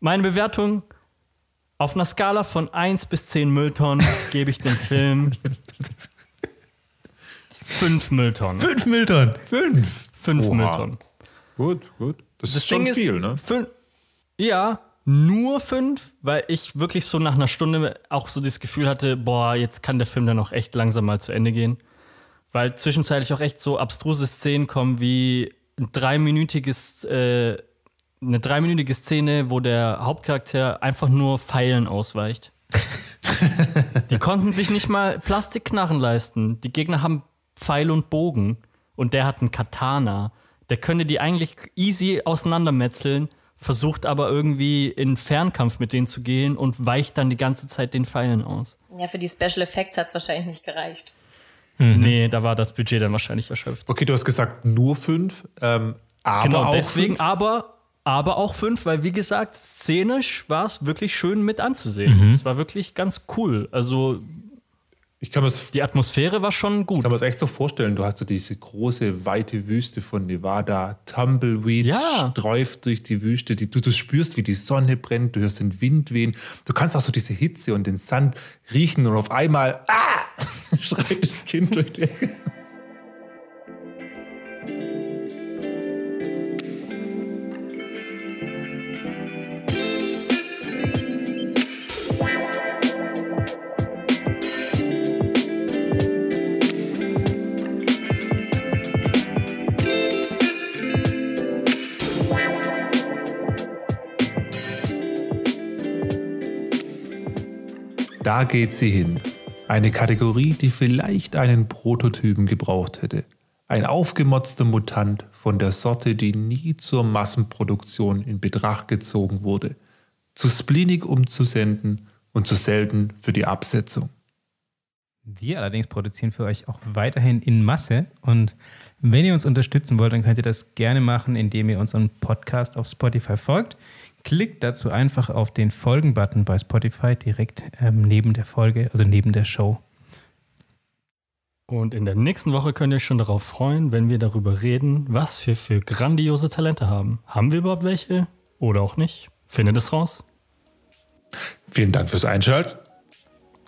Meine Bewertung auf einer Skala von 1 bis 10 Mülltonnen gebe ich dem Film 5 Mülltonnen. Fünf Mülltonnen. Fünf. 5 Oha. Mülltonnen. Gut, gut. Das, Das ist schon Ding ist, viel, ne? fün- ja, nur fünf, weil ich wirklich so nach einer Stunde auch so das Gefühl hatte, boah, jetzt kann der Film dann auch echt langsam mal zu Ende gehen. Weil zwischenzeitlich auch echt so abstruse Szenen kommen wie ein dreiminütiges, äh, eine dreiminütige Szene, wo der Hauptcharakter einfach nur Pfeilen ausweicht. Die konnten sich nicht mal Plastikknarren leisten. Die Gegner haben Pfeil und Bogen und der hat einen Katana. Der könnte die eigentlich easy auseinandermetzeln, versucht aber irgendwie in Fernkampf mit denen zu gehen und weicht dann die ganze Zeit den Pfeilen aus. Ja, für die Special Effects hat es wahrscheinlich nicht gereicht. Nee, da war das Budget dann wahrscheinlich erschöpft. Okay, du hast gesagt nur fünf, ähm, aber genau, auch deswegen, fünf. aber, aber auch fünf, weil wie gesagt, szenisch war es wirklich schön mit anzusehen. Es war wirklich ganz cool. Also Ich kann mir das die Atmosphäre war schon gut. kann mir das echt so vorstellen, du hast so diese große, weite Wüste von Nevada, Tumbleweed Ja. streift durch die Wüste, die, du, du spürst, wie die Sonne brennt, du hörst den Wind wehen, du kannst auch so diese Hitze und den Sand riechen und auf einmal, ah, schreit das Kind durch die Ecke. Da geht sie hin. Eine Kategorie, die vielleicht einen Prototypen gebraucht hätte. Ein aufgemotzter Mutant von der Sorte, die nie zur Massenproduktion in Betracht gezogen wurde. Zu spleenig umzusenden und zu selten für die Absetzung. Wir allerdings produzieren für euch auch weiterhin in Masse. Und wenn ihr uns unterstützen wollt, dann könnt ihr das gerne machen, indem ihr unseren Podcast auf Spotify folgt. Klickt dazu einfach auf den Folgen-Button bei Spotify direkt ähm, neben der Folge, also neben der Show. Und in der nächsten Woche könnt ihr euch schon darauf freuen, wenn wir darüber reden, was wir für grandiose Talente haben. Haben wir überhaupt welche? Oder auch nicht? Findet es raus. Vielen Dank fürs Einschalten.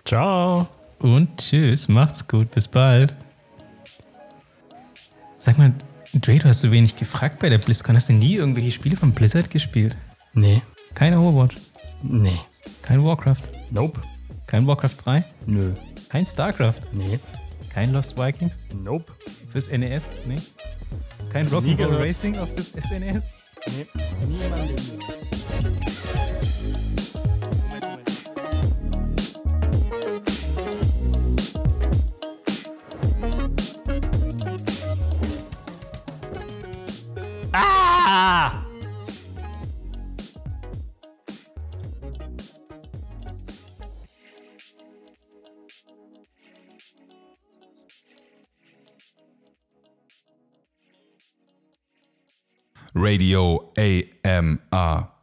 Ciao. Und tschüss, macht's gut, bis bald. Sag mal, Dre, du hast so wenig gefragt bei der BlizzCon. Hast du nie irgendwelche Spiele von Blizzard gespielt? Nee. Kein Overwatch, Nee. kein Warcraft, Nope. kein Warcraft 3, Nö. kein StarCraft, Nee. kein Lost Vikings Nope. fürs NES, nee? Kein Rock'n'Roll. Racing auf das SNES? Nee. Niemand. Ah! Radio AMR.